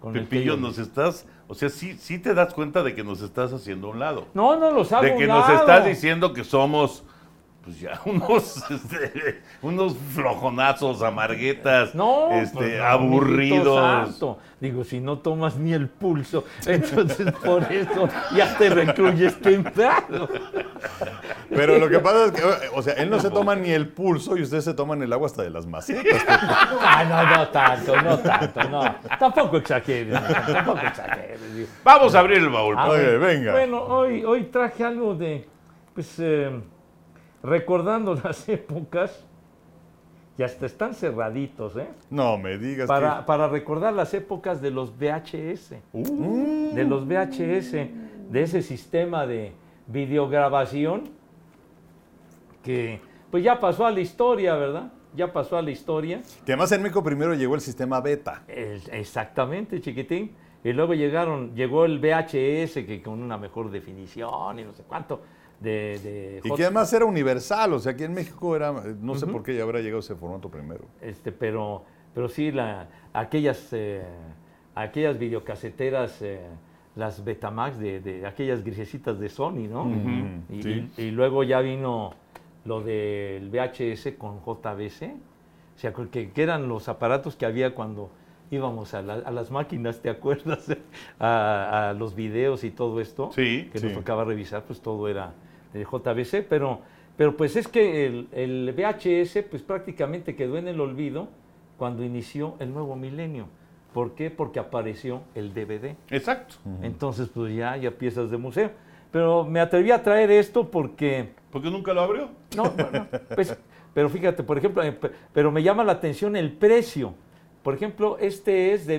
Con el que Pepillo, nos estás, o sea, sí, sí te das cuenta de que nos estás haciendo a un lado. No, no los hago de que un nos lado. estás diciendo que somos, pues ya, unos, este, unos flojonazos, amarguetas, No, este, pues, no, aburridos. Digo, si no tomas ni el pulso, entonces por eso ya te recluyes temprano. Pero lo que pasa es que, o sea, él no se toma ni el pulso y ustedes se toman el agua hasta de las macetas. Ah, no, no tanto, no tanto, no. Tampoco exageres, tampoco exageres. Vamos a abrir el baúl. Ah, Oye, venga. Bueno, hoy, hoy traje algo de, pues, eh, recordando las épocas, y hasta están cerraditos, ¿eh? No me digas Para, para recordar las épocas de los VHS, Uh. de los VHS, de ese sistema de videograbación que, pues ya pasó a la historia, ¿verdad? Ya pasó a la historia. que, que además en México primero llegó el sistema beta. El- exactamente, chiquitín. Y luego llegaron, llegó el VHS que con una mejor definición y no sé cuánto de, de Y que además era universal, o sea, aquí en México era, no sé por qué ya habrá llegado ese formato primero. este, pero, pero sí la, aquellas, eh, aquellas videocaseteras, eh, las Betamax de, de aquellas grisecitas de Sony, ¿no? y, sí. y- y luego ya vino lo del VHS con JVC, o sea, que, que eran los aparatos que había cuando íbamos a, la- a las máquinas, ¿te acuerdas? A, a los videos y todo esto. Sí, Que sí. nos tocaba revisar, pues todo era de JVC, pero, pero pues es que el, el VHS pues prácticamente quedó en el olvido cuando inició el nuevo milenio. ¿Por qué? Porque apareció el DVD. Exacto. Entonces, pues ya, ya piezas de museo. Pero me atreví a traer esto porque, ¿Por qué nunca lo abrió? no, bueno, pues, pero fíjate, por ejemplo, eh, pe- pero me llama la atención el precio. Por ejemplo, este es de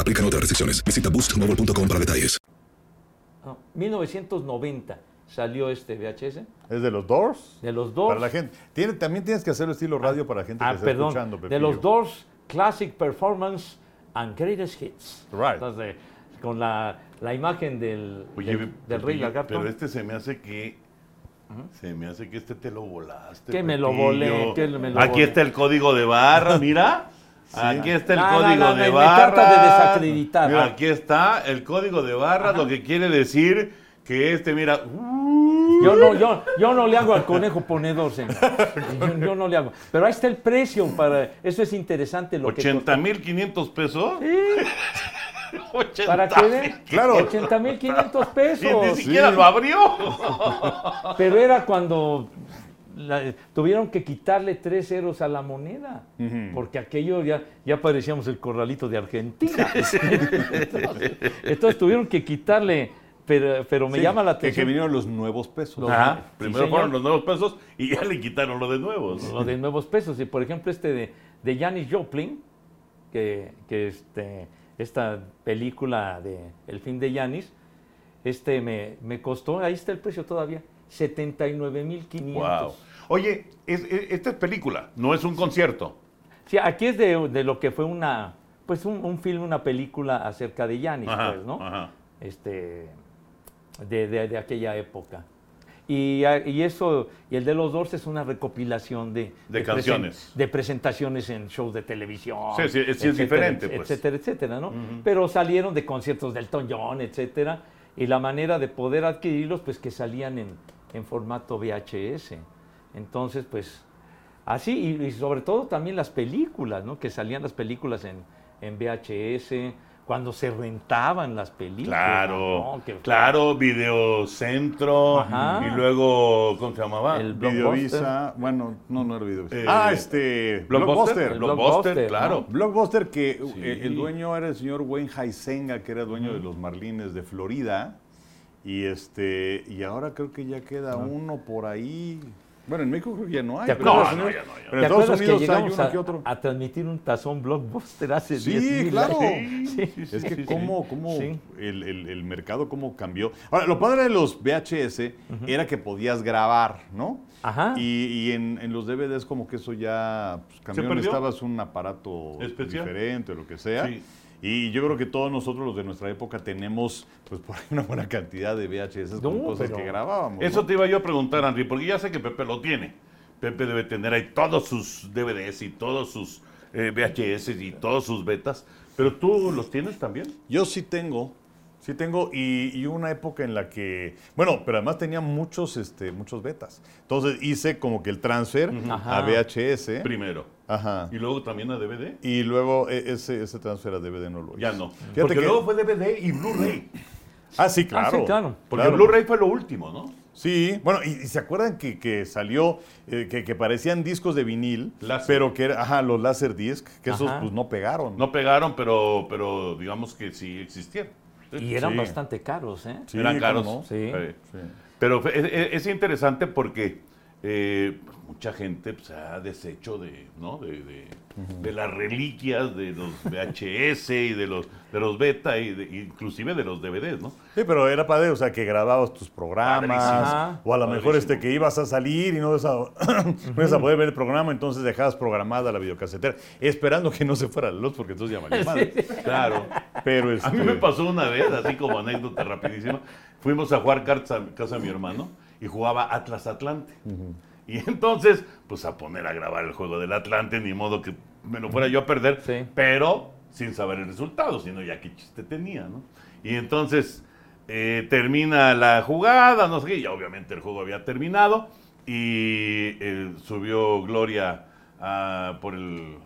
Aplican otras restricciones. Visita boostmobile.com para detalles. No, 1990 salió este VHS ¿Es de los Doors? de los dos. Para la gente. Tiene, también tienes que hacerlo estilo radio para la gente que Ah, está perdón. escuchando. de Pepillo. los Doors Classic Performance and Greatest Hits. Right. Entonces, con la, la imagen del, Oye, del, del Rey Lagarto. Pero este se me hace que. Se me hace que este te lo volaste. Que me lo volé, que me lo Aquí volé. está el código de barra, mira. Aquí está el No, no, código no, de barra. de. Mira, aquí está el código de barra, lo que quiere decir que este, mira. uh, Yo no, yo, yo no le hago al conejo ponedor, señor. Yo, yo no le hago. Pero ahí está el precio para. Eso es interesante lo que 80 mil 500 pesos. Sí, 80 para que. Claro. 80 mil 500 Y pesos. ni siquiera lo abrió. Pero era cuando la- tuvieron que quitarle tres ceros a la moneda, porque aquello ya, ya parecíamos el corralito de Argentina. entonces, entonces tuvieron que quitarle, pero, pero me Sí, llama la que- Que, atención vinieron los nuevos pesos. Los- Ajá, Sí, primero fueron los nuevos pesos y ya le quitaron lo de nuevos. lo de nuevos pesos. Y por ejemplo este de, de Janis Joplin, que, que este, esta película de El fin de Janis, este me, me costó, ahí está el precio todavía, 79.500. Wow. Oye, es- es- esta es película, no es un concierto. Sí, aquí es de, de lo que fue una, pues un, un film, una película acerca de Yanis, pues, ¿no? ajá. Este, de, de- de aquella época. Y, y eso, y el de los Doors es una recopilación de, De presen- canciones. de presentaciones en shows de televisión. Sí, sí, sí es diferente, pues. Etcétera, etcétera, ¿no? Pero salieron de conciertos del Elton John, etcétera. Y la manera de poder adquirirlos, pues que salían en, en formato VHS. Entonces, pues, así, y, y sobre todo también las películas, ¿no? Que salían las películas en, en VHS, cuando se rentaban las películas. Claro, ¿no? Que- claro, Videocentro Ajá. y luego, ¿cómo se llamaba? El Videovisa, bueno, no, no era Videovisa. Eh, ah, este, Blockbuster, Blockbuster, Blockbuster, claro. Blockbuster que Sí. eh, el dueño era el señor Wayne Heisenga, que era dueño de los Marlines de Florida. Y este y ahora creo que ya queda uno por ahí. Bueno, en México creo que ya no hay. ¿Te pero en acuerdas? Estados No, Unidos- ya no, ya no. pero ¿Te en Estados acuerdas que Unidos hay llegamos uno a, que otro. a transmitir un tazón blockbuster hace Sí, 10 mil claro. años? Sí. Es que cómo, cómo Sí. el, el- el mercado cómo cambió. Ahora, lo padre de los VHS era que podías grabar, ¿no? Ajá. Y, y en, en los DVDs como que eso ya pues, cambió. perdió? Necesitabas un aparato Especial. diferente o lo que sea. Sí. Y yo creo que todos nosotros los de nuestra época tenemos pues por ahí una buena cantidad de VHS con No, cosas que grabábamos. Eso ¿no? te iba yo a preguntar, Henry, porque ya sé que Pepe lo tiene. Pepe debe tener ahí todos sus DVDs y todos sus eh, VHS y todos sus betas. Pero tú los tienes también. Yo sí tengo, sí tengo, y, y una época en la que, bueno, pero además tenía muchos, este, muchos betas. Entonces hice como que el transfer a. VHS. Primero. Ajá. Y luego también a DVD. Y luego e- ese, ese transfer a DVD no lo hice. Ya no. Fíjate Porque que- luego fue DVD y Blu-ray. Ah, sí, claro. sí, claro. Porque Claro. Blu-ray fue lo último, ¿no? Sí, bueno, y, y se acuerdan que, que salió, eh, que, que parecían discos de vinil, Láser. pero que era, ajá, los láser disc, que esos pues no pegaron. No pegaron, pero, pero digamos que sí existieron. Y eran Sí. bastante caros, ¿eh? Sí, Eran ¿cómo caros. no? Sí. Sí. Pero es interesante porque eh, pues, mucha gente pues, se ha deshecho de, ¿no? de, de- de las reliquias de los VHS y de los, de los beta y de- inclusive de los DVDs, ¿no? Sí, pero era padre, o sea, que grababas tus programas, Padrísimo. o a lo mejor este que ibas a salir y no ibas a, no ibas a poder ver el programa, entonces dejabas programada la videocasetera, esperando que no se fuera la luz, porque entonces ya valía madre. Claro. Pero A este, mí me pasó una vez, así como anécdota rapidísima. Fuimos a jugar cartas a casa de mi hermano y jugaba Atlas Atlante. Y entonces, pues a poner a grabar el juego del Atlante, ni modo que me lo fuera yo a perder, Sí. pero sin saber el resultado, sino ya qué chiste tenía, ¿no? Y entonces eh, termina la jugada, no sé qué, ya obviamente el juego había terminado y eh, subió Gloria ah, por el,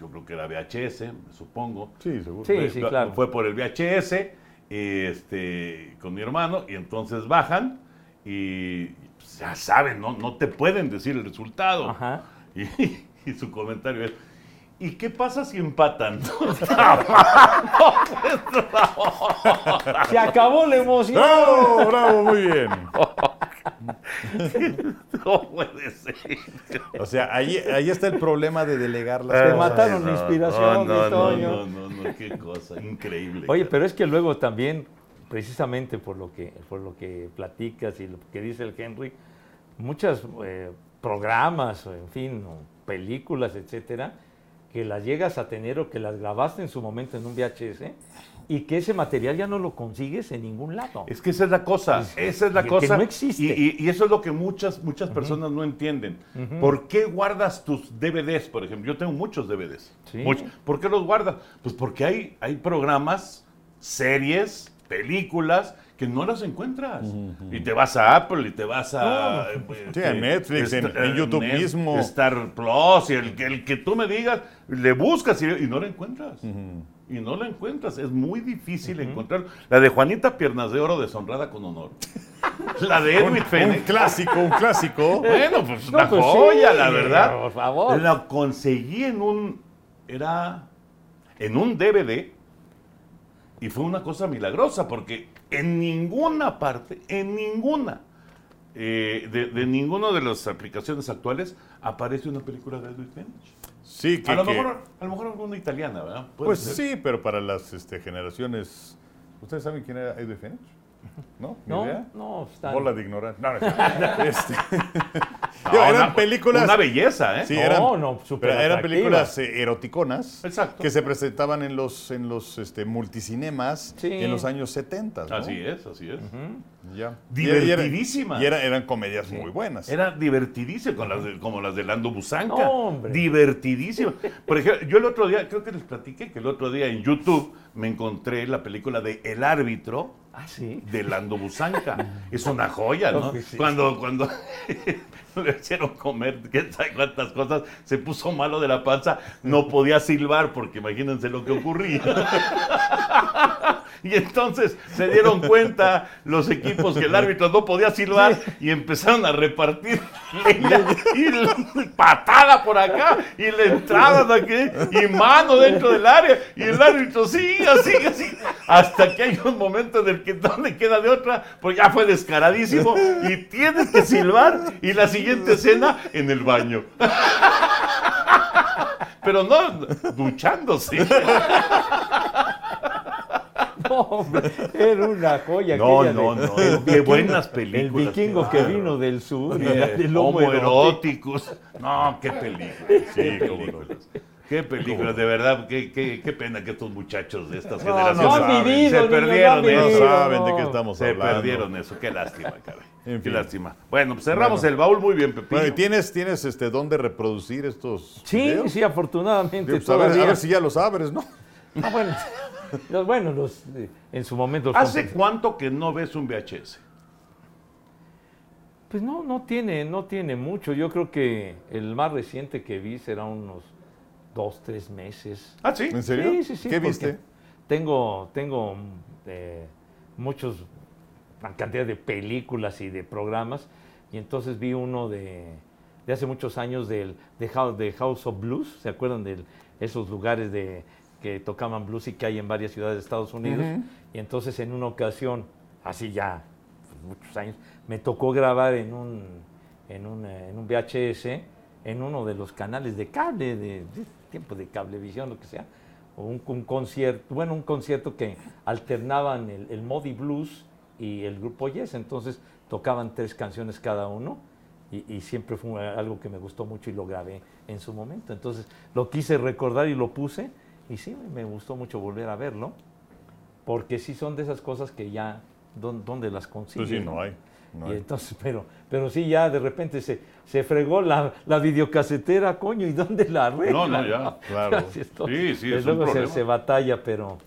yo creo que era VHS, me supongo. sí, seguro. Sí, Fue- sí, claro. Fue por el VHS este, con mi hermano y entonces bajan y pues, ya saben, ¿no? No te pueden decir el resultado. Ajá. Y, y su comentario es, ¿y qué pasa si empatan? Se acabó la emoción. ¡Bravo, bravo, muy bien! no puede ser. O sea, ahí, ahí está el problema de delegar las Te cosas. mataron la inspiración, no, no, Toño. no, no, no, qué cosa, increíble. Oye, pero es que luego también, precisamente por lo que, por lo que platicas y lo que dice el Henry, muchos programas, o en fin, películas, etcétera, que las llegas a tener o que las grabaste en su momento en un VHS y que ese material ya no lo consigues en ningún lado. Es que esa es la cosa, esa es la que cosa. no existe. Y, y- y eso es lo que muchas, muchas personas no entienden. ¿Por qué guardas tus DVDs, por ejemplo? Yo tengo muchos DVDs. Sí. Muchos. ¿Por qué los guardas? Pues porque hay, hay programas, series, películas que no las encuentras. Y te vas a Apple y te vas a... eh, pues, Sí, a Netflix, en- en YouTube mismo. Star Plus, y el, que- el que tú me digas, le buscas y, y no la encuentras. Y no la encuentras. Es muy difícil encontrar. La de Juanita Piernas de Oro, deshonrada con honor. La de Edwin Un Fenech. clásico, un clásico. Bueno, pues No, una pues joya, sí, la verdad. por favor. La conseguí en un. Era. En un DVD. Y fue una cosa milagrosa, porque en ninguna parte, en ninguna, eh, de, de ninguna de las aplicaciones actuales, aparece una película de Edwin Fenech. Sí, que, A lo, que- mejor, a lo mejor alguna italiana, ¿verdad? Pues ser. sí, pero para las este, generaciones... ¿Ustedes saben quién era Edwin Fenech? ¿No? ¿Ni No, idea? no, están- Bola de ignorar. No, no. Este, No, eran una- películas. Una belleza, ¿eh? Sí, No, eran, no, súper pero eran películas eh, eroticonas Exacto. que se presentaban en los en los este, multicinemas Sí. en los años 70. ¿no? Así es, así es. Ya. Divertidísimas. Y, era- y eran comedias muy buenas. Era divertidísimo, con las de- como las de Lando Busanca. No, hombre. Divertidísimo. Por ejemplo, yo el otro día, creo que les platiqué que el otro día en YouTube me encontré la película de El Árbitro Ah, sí. de Lando Busanca. Es una joya, ¿no? Sí. Cuando, cuando le hicieron comer, quién sabe cuántas cosas, se puso malo de la panza, no podía silbar, porque imagínense lo que ocurría. Y entonces se dieron cuenta los equipos que el árbitro no podía silbar y empezaron a repartir leña y la- patada por acá y la entrada de aquí y mano dentro del área y el árbitro sigue, sigue, sigue hasta que hay un momento en el que no le queda de otra, pues ya fue descaradísimo y tienes que silbar y la siguiente escena en el baño. Pero no duchándose. No, hombre, era una joya. No, no, de- no, el qué vikingo- buenas El películas. vikingo que claro. vino del sur y la del lomo erótico. homoeróticos. No, qué películas. Sí, qué películas. Qué películas, de verdad, qué, qué, qué pena que estos muchachos de estas No, generaciones no se vivido, perdieron no No eso. vivido. saben de qué estamos Se hablando. perdieron eso, qué lástima, caray. En Qué fin. lástima. Bueno, pues cerramos Bueno. el baúl muy bien, Pepillo. Bueno, ¿y tienes, tienes este, dónde reproducir estos Sí, videos? sí, afortunadamente. Pues, a, ver, a ver si ya los abres, ¿no? Ah, bueno, los, bueno, los, eh, en su momento. los ¿Hace cuánto que no ves un VHS? Pues no, no tiene, no tiene mucho. Yo creo que el más reciente que vi será unos dos, tres meses. ¿Ah, sí? ¿En serio? Sí, sí, sí. ¿Qué viste? Tengo, tengo eh, muchos, una cantidad de películas y de programas, y entonces vi uno de, de hace muchos años del, de, House, de House of Blues, ¿se acuerdan de esos lugares de, que tocaban blues y que hay en varias ciudades de Estados Unidos? Y entonces en una ocasión, así ya, pues, muchos años, me tocó grabar en un, en un, eh, en un VHS, en uno de los canales de cable, de, de tiempo de cablevisión, lo que sea, o un, un concierto, bueno, un concierto que alternaban el, el Modi Blues y el grupo Yes, entonces tocaban tres canciones cada uno y, y siempre fue algo que me gustó mucho y lo grabé en su momento. Entonces lo quise recordar y lo puse y sí, me gustó mucho volver a verlo, porque sí son de esas cosas que ya, ¿dó- ¿dónde las consigues? Pues sí, no hay. No Y hay. entonces, pero, pero sí, ya de repente se, se fregó la, la videocasetera, coño, ¿y dónde la arregla? No, no, ya, claro. Así es todo. Sí, sí, es un luego se, se batalla, pero,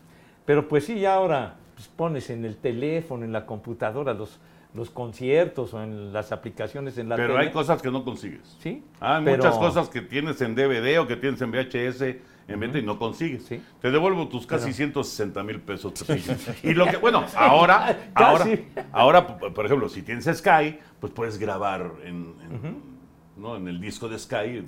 pero pues sí, ya ahora pues, pones en el teléfono, en la computadora, los, los conciertos o en las aplicaciones en la Pero tele. hay cosas que no consigues. Sí. Hay pero- muchas cosas que tienes en DVD o que tienes en VHS en venta y no consigues. Sí. Te devuelvo tus casi 160 mil pesos. Y lo que, bueno, ahora, ahora, ahora, por ejemplo, si tienes Sky, pues puedes grabar en, en, ¿no? en el disco de Sky.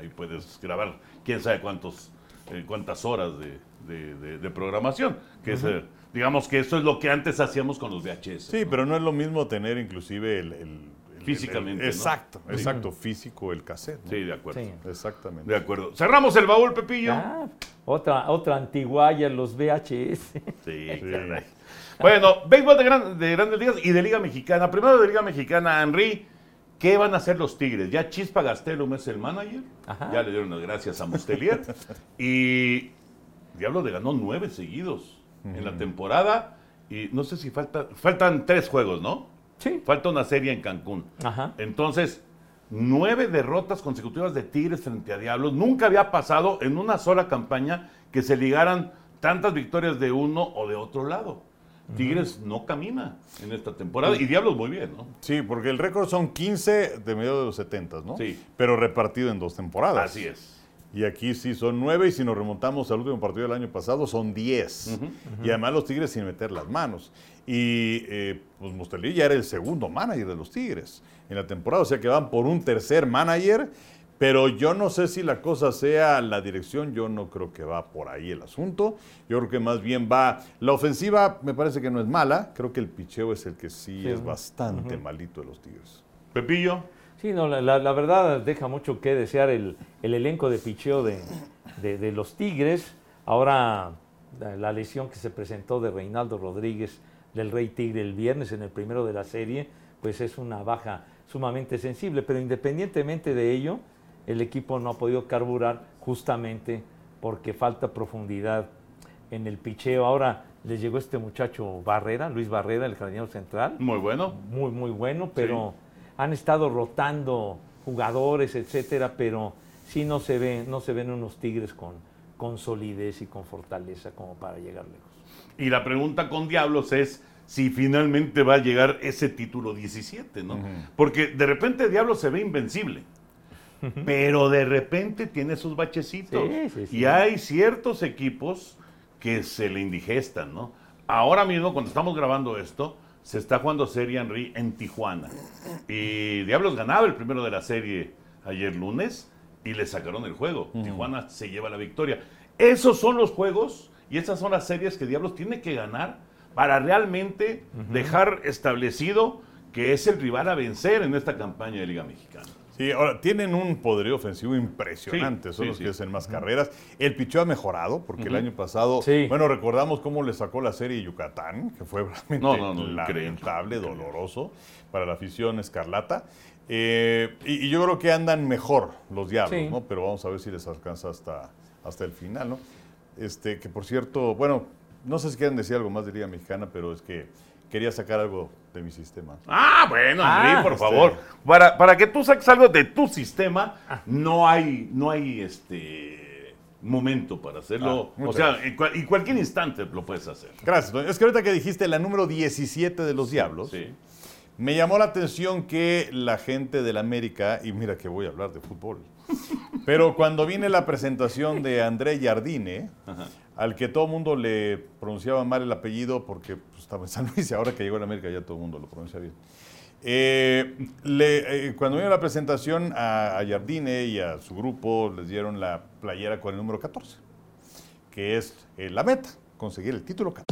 Ahí puedes grabar quién sabe cuántos, eh, cuántas horas de, de- de- de programación. Que es, eh, digamos que eso es lo que antes hacíamos con los VHS. Sí, pero no es lo mismo tener inclusive el... el- el- Físicamente, exacto, exacto, físico el cassette. ¿no? Sí, de acuerdo. Sí. Exactamente. De acuerdo. Cerramos el baúl, Pepillo. Ah, otra, otra antiguaya, los VHS. Sí, caray. Bueno, béisbol de, gran- de grandes ligas y de Liga Mexicana. Primero de Liga Mexicana, Henry. ¿Qué van a hacer los Tigres? Ya Chispa Gastelum es el manager. Ajá. Ya le dieron las gracias a Mustelier. y Diablo le ganó nueve seguidos en la temporada. Y no sé si falta, faltan tres juegos, ¿no? Sí. Falta una serie en Cancún. Ajá. Entonces, nueve derrotas consecutivas de Tigres frente a Diablos. Nunca había pasado en una sola campaña que se ligaran tantas victorias de uno o de otro lado. Tigres no camina en esta temporada y Diablos muy bien, ¿no? Sí, porque el récord son 15 de medio de los 70, ¿no? Sí. Pero repartido en dos temporadas. Así es. Y aquí sí son nueve, y si nos remontamos al último partido del año pasado, son 10. Y además los Tigres sin meter las manos. Y eh, pues Mustelí ya era el segundo manager de los Tigres en la temporada, o sea que van por un tercer manager. Pero yo no sé si la cosa sea la dirección, yo no creo que va por ahí el asunto. Yo creo que más bien va. La ofensiva me parece que no es mala, creo que el picheo es el que sí, Sí, es bastante malito de los Tigres. Pepillo. Sí, no, la, verdad deja mucho que desear el, el elenco de picheo de, de- de los Tigres. Ahora la lesión que se presentó de Reinaldo Rodríguez del Rey Tigre el viernes en el primero de la serie, pues es una baja sumamente sensible, pero independientemente de ello, el equipo no ha podido carburar justamente porque falta profundidad en el picheo. Ahora les llegó este muchacho Barrera, Luis Barrera, el jardinero central, Muy bueno. muy, muy bueno, pero han estado rotando jugadores, etcétera, pero sí no se ven, no se ven unos tigres con, con solidez y con fortaleza como para llegar lejos. Y la pregunta con Diablos es si finalmente va a llegar ese título 17, ¿no? Porque de repente Diablos se ve invencible. Pero de repente tiene sus bachecitos. Sí, sí, sí. Y hay ciertos equipos que se le indigestan, ¿no? Ahora mismo, cuando estamos grabando esto, se está jugando Serie Henry en Tijuana. Y Diablos ganaba el primero de la serie ayer lunes y le sacaron el juego. Tijuana se lleva la victoria. Esos son los juegos y esas son las series que Diablos tiene que ganar para realmente dejar establecido que es el rival a vencer en esta campaña de Liga Mexicana. Sí, ahora tienen un poderío ofensivo impresionante, Sí, son sí, los sí. que hacen más carreras. El picheo ha mejorado, porque el año pasado, Sí. bueno, recordamos cómo le sacó la serie Yucatán, que fue realmente No, no, no, lamentable, doloroso para la afición escarlata. Eh, y, y yo creo que andan mejor los diablos, Sí. ¿no? Pero vamos a ver si les alcanza hasta, hasta el final, ¿no? Este, que por cierto, bueno, no sé si quieren decir algo más de Liga Mexicana, pero es que quería sacar algo de mi sistema. Ah, bueno, Henry, Ah, por este- favor. Para, para que tú saques algo de tu sistema, no hay, no hay este momento para hacerlo. Ah, o sea, en, cual- en cualquier instante lo puedes hacer. Gracias. Es que ahorita que dijiste la número 17 de los diablos, Sí. Me llamó la atención que la gente del América, y mira que voy a hablar de fútbol, pero cuando viene la presentación de André Jardine, al que todo el mundo le pronunciaba mal el apellido porque pues, estaba en San Luis y ahora que llegó a América ya todo el mundo lo pronuncia bien. Eh, le- eh, cuando vino la presentación a, a Jardine y a su grupo les dieron la playera con el número 14, que es eh, la meta, conseguir el título 14.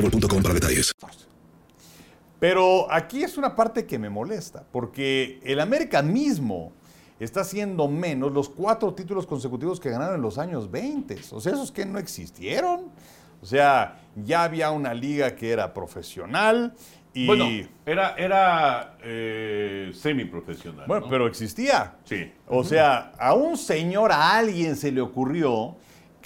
boostmobile.com para detalles. Pero aquí es una parte que me molesta, porque el América mismo está haciendo menos los cuatro títulos consecutivos que ganaron en los años 20. O sea, esos que no existieron. O sea, ya había una liga que era profesional y... Bueno, era, era eh, semiprofesional. Bueno, ¿no? pero existía. Sí. O sea, a un señor, a alguien se le ocurrió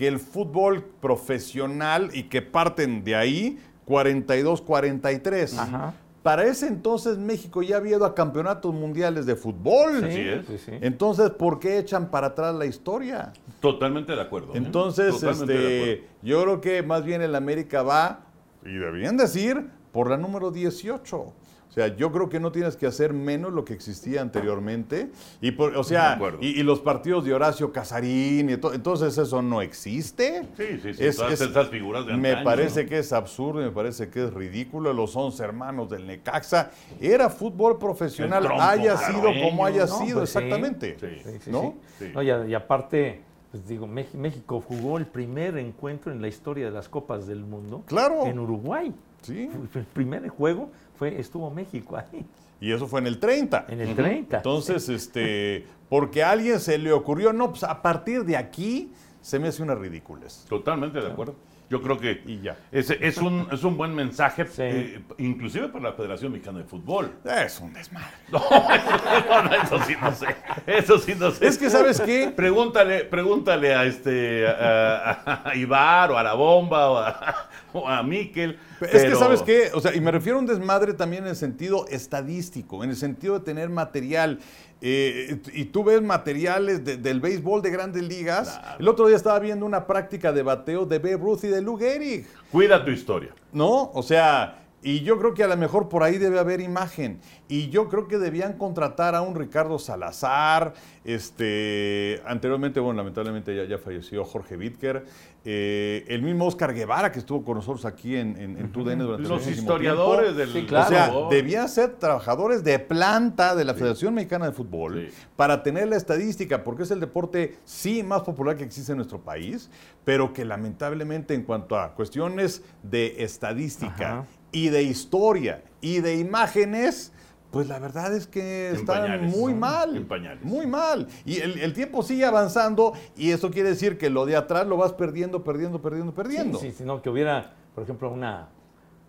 que el fútbol profesional y que parten de ahí 42-43. Ajá. Para ese entonces México ya había ido a campeonatos mundiales de fútbol. Así es. sí, sí. Entonces, ¿por qué echan para atrás la historia? Totalmente de acuerdo. ¿eh? Entonces, de este, acuerdo. yo creo que más bien el América va, y deberían decir, por la número 18. O sea, yo creo que no tienes que hacer menos lo que existía anteriormente. Y por- o sea, y, y los partidos de Horacio Casarín, y to- entonces eso no existe. Sí, sí, sí, todas esas figuras de Me antaño, parece ¿no? que es absurdo, y me parece que es ridículo. Los 11 hermanos del Necaxa. Era fútbol profesional, trompo haya sido como haya ¿no? sido, Pues sí. exactamente. Sí. Sí, sí, ¿No? sí. Sí. No, y, a- y aparte, pues digo, México jugó el primer encuentro en la historia de las Copas del Mundo Claro. en Uruguay. Sí. El primer juego fue, estuvo México ahí, Y eso fue en el 30. en el 30. Entonces, este, porque a alguien se le ocurrió, no, pues a partir de aquí se me hace una ridiculez. Totalmente de acuerdo. Yo creo que Y ya. ese es, un, es un buen mensaje, Sí. eh, inclusive para la Federación Mexicana de Fútbol. Es un desmadre. No, no, no, eso sí no sé. Eso sí no sé. Es que, ¿sabes qué? Pregúntale, pregúntale a este a, a Ibar o a la bomba o a, o a Miquel. Es que, ¿sabes qué? O sea, y me refiero a un desmadre también en el sentido estadístico, en el sentido de tener material. Eh, y tú ves materiales de- del béisbol de grandes ligas. El otro día estaba viendo una práctica de bateo de Babe Ruth y de Lou Gehrig. Cuida tu historia. ¿No? O sea, Y yo creo que a lo mejor por ahí debe haber imagen. Y yo creo que debían contratar a un Ricardo Salazar. Este, anteriormente, bueno, lamentablemente ya, ya falleció Jorge Bitker. eh, el mismo Oscar Guevara que estuvo con nosotros aquí en, en, en TUDN durante Los historiadores tiempo. del Sí, claro. O sea, debían ser trabajadores de planta de la Federación Mexicana de Fútbol Sí. para tener la estadística, porque es el deporte sí más popular que existe en nuestro país, pero que lamentablemente en cuanto a cuestiones de estadística Ajá. Y de historia y de imágenes, pues la verdad es que En están pañales. muy mal. Muy mal. Y el, el tiempo sigue avanzando y eso quiere decir que lo de atrás lo vas perdiendo, perdiendo, perdiendo, perdiendo. Sí, sí, sino que hubiera, por ejemplo, una,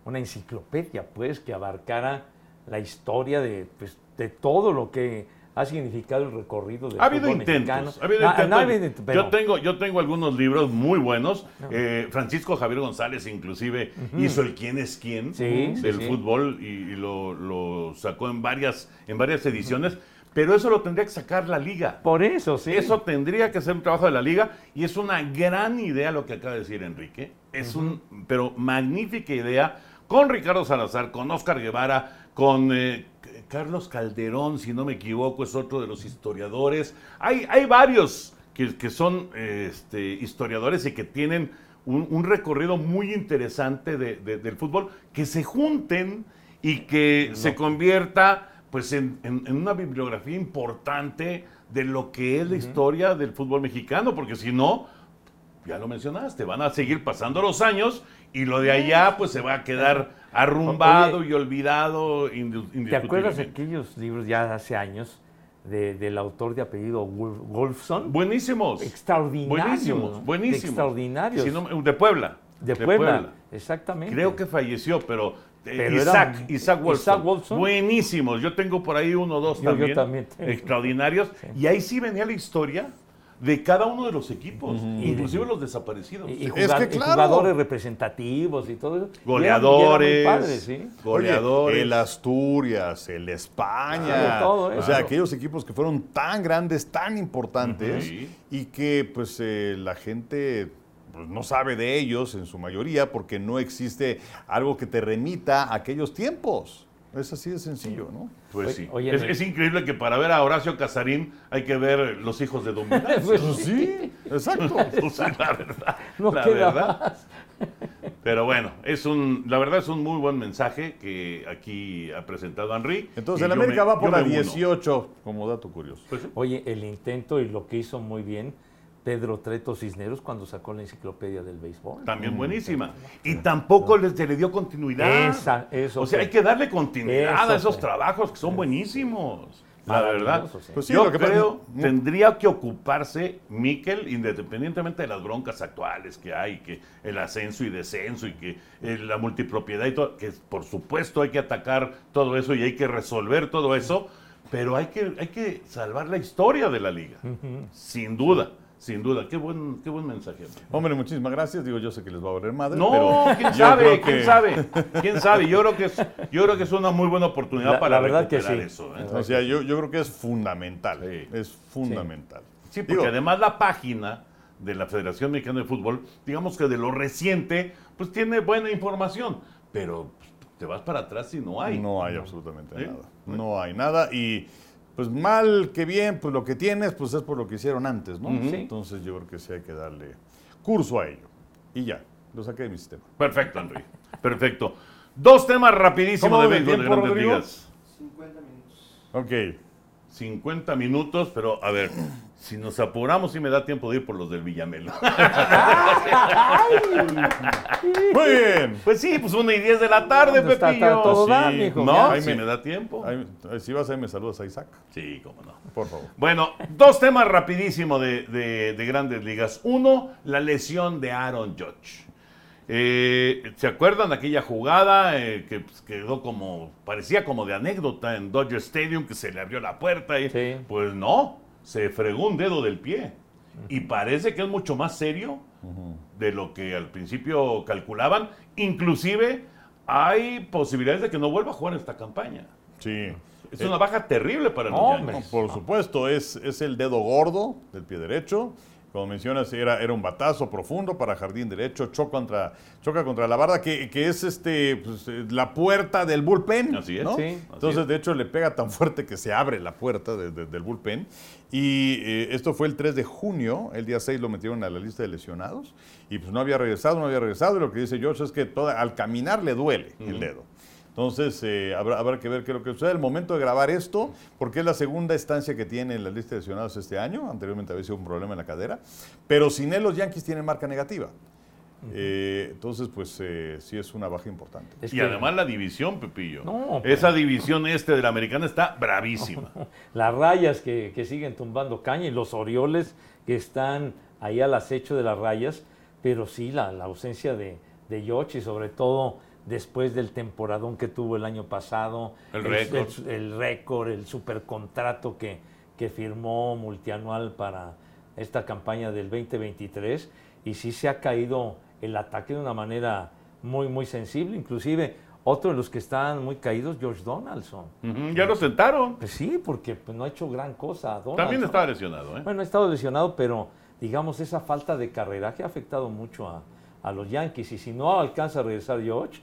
una enciclopedia, pues, que abarcara la historia de, pues, de todo lo que ha significado el recorrido del Ha habido fútbol mexicano. intentos. Ha habido No, intentos. no yo, tengo, yo tengo algunos libros muy buenos. Eh, Francisco Javier González inclusive hizo el quién es quién Sí, del sí. fútbol y, y lo, lo sacó en varias, en varias ediciones. Pero eso lo tendría que sacar la liga. Por eso, sí. Eso tendría que ser un trabajo de la liga y es una gran idea lo que acaba de decir Enrique. Es un, pero magnífica idea con Ricardo Salazar, con Oscar Guevara, con eh, Carlos Calderón, si no me equivoco, es otro de los historiadores. Hay, hay varios que, que son este, historiadores y que tienen un, un recorrido muy interesante de- de- del fútbol, que se junten y que se convierta pues en, en- en una bibliografía importante de lo que es la historia del fútbol mexicano, porque si no, ya lo mencionaste, van a seguir pasando los años y lo de allá pues se va a quedar arrumbado Oye, y olvidado ¿Te acuerdas de aquellos libros ya hace años de- del autor de apellido Wolf- Wolfson? Buenísimos. Extraordinarios. Buenísimos, buenísimos. Extraordinarios. Si no- de Puebla. de, Puebla, exactamente. Creo que falleció, pero, eh, Pero Isaac, era- Isaac Wolfson. Isaac Wolfson. Buenísimos. Yo tengo por ahí uno o dos Yo- yo también. también tengo. Extraordinarios. Y ahí sí venía la historia de cada uno de los equipos, inclusive los desaparecidos. Y, Es jugadores representativos y todo eso. Y eran- y Goleadores. eran padres, ¿sí? Goleadores. Oye, el Asturias, el España. Claro, todo o eso. sea, aquellos equipos que fueron tan grandes, tan importantes y que pues eh, la gente pues, no sabe de ellos en su mayoría porque no existe algo que te remita a aquellos tiempos. Es así de sencillo, ¿no? Pues sí. oye, es, increíble que para ver a Horacio Casarín hay que ver Los Hijos de Dominancia. Pues Sí, exacto. Pues sí, la verdad. No la queda verdad. más. Pero bueno, es un, la verdad es un muy buen mensaje que aquí ha presentado Henry. Entonces el América me- va por la me uno. 18, como dato curioso. Pues. Oye, el intento y lo que hizo muy bien Pedro Treto Cisneros cuando sacó la enciclopedia del béisbol. También buenísima. Y tampoco les, se le dio continuidad. Esa- eso o sea, fue. hay que darle continuidad Eso a esos fue. trabajos que son buenísimos. La verdad. Sí. Pues sí, Yo lo que creo no- tendría que ocuparse Miquel, independientemente de las broncas actuales que hay, que el ascenso y descenso y que eh, la multipropiedad y todo, que por supuesto hay que atacar todo eso y hay que resolver todo eso, pero hay que, hay que salvar la historia de la liga. Sin duda, sin duda. Qué buen, qué buen mensaje. Hombre, muchísimas gracias. Digo, yo sé que les va a valer madre. No, pero quién sabe, quién que- sabe, quién sabe. Yo creo que es, yo creo que es una muy buena oportunidad La- para la verdad que recuperar sí. eso. ¿eh? O sea, yo, yo creo que es fundamental. Sí. Es fundamental. Sí, porque Digo, además la página de la Federación Mexicana de Fútbol, digamos que de lo reciente, pues tiene buena información, pero te vas para atrás y no hay. No hay absolutamente ¿Sí? nada. No hay nada. Y pues mal que bien, pues lo que tienes, pues es por lo que hicieron antes, ¿no? Sí. Entonces yo creo que sí hay que darle curso a ello. Y ya, lo saqué de mi sistema. Perfecto, Henry. Perfecto. Dos temas rapidísimos ¿Cómo de béisbol de grandes ligas. Ok. 50 minutos, pero a ver, si nos apuramos sí me da tiempo de ir por los del Villamelo. Muy bien. pues sí, pues una y 10 de la tarde, está- Pepillo. está todo Sí. dar, mijo. No, Ahí si me- me da tiempo. Ahí- si vas ahí me saludas a Isaac, Sí, cómo no. por favor. Bueno, dos temas rapidísimo de, de- de grandes ligas. Uno, la lesión de Aaron Judge. Eh, ¿Se acuerdan de aquella jugada eh, que pues, quedó como, parecía como de anécdota en Dodger Stadium, que se le abrió la puerta y Sí. pues no, se fregó un dedo del pie. Y parece que es mucho más serio de lo que al principio calculaban. Inclusive hay posibilidades de que no vuelva a jugar en esta campaña. Sí. Es una baja terrible para los Hombre. Yankees. Por supuesto, es, es el dedo gordo del pie derecho. Como mencionas, era, era un batazo profundo para jardín derecho, choca contra, choca contra la barda, que, que es este pues, eh, la puerta del bullpen. Así es, ¿no? sí. Entonces, es. de hecho, le pega tan fuerte que se abre la puerta de- de- del bullpen. Y eh, esto fue el 3 de junio, el día 6 lo metieron a la lista de lesionados. Y pues no había regresado, no había regresado. Y lo que dice George es que toda- al caminar le duele el dedo. Entonces, eh, habrá, habrá que ver qué es lo que sucede. El momento de grabar esto, porque es la segunda estancia que tiene en la lista de lesionados este año. Anteriormente había sido un problema en la cadera. Pero sin él, los Yankees tienen marca negativa. Eh, entonces, pues eh, sí es una baja importante. Es Y que además la división, Pepillo. No, pues. Esa división este de la americana está bravísima. las rayas que, que siguen tumbando caña y los Orioles que están ahí al acecho de las rayas, pero sí la, la ausencia de, de Yoshi, sobre todo después del temporadón que tuvo el año pasado, El récord. el, el récord, el supercontrato que, que firmó multianual para esta campaña del 2023, y sí se ha caído el ataque de una manera muy, muy sensible, inclusive otro de los que están muy caídos, George Donaldson. Ya lo sentaron. Pues sí, porque pues, no ha hecho gran cosa. Donald, También estaba lesionado, ¿eh? Bueno, ha estado lesionado, pero digamos esa falta de carreraje ha afectado mucho a, a los Yankees. Y si no alcanza a regresar George,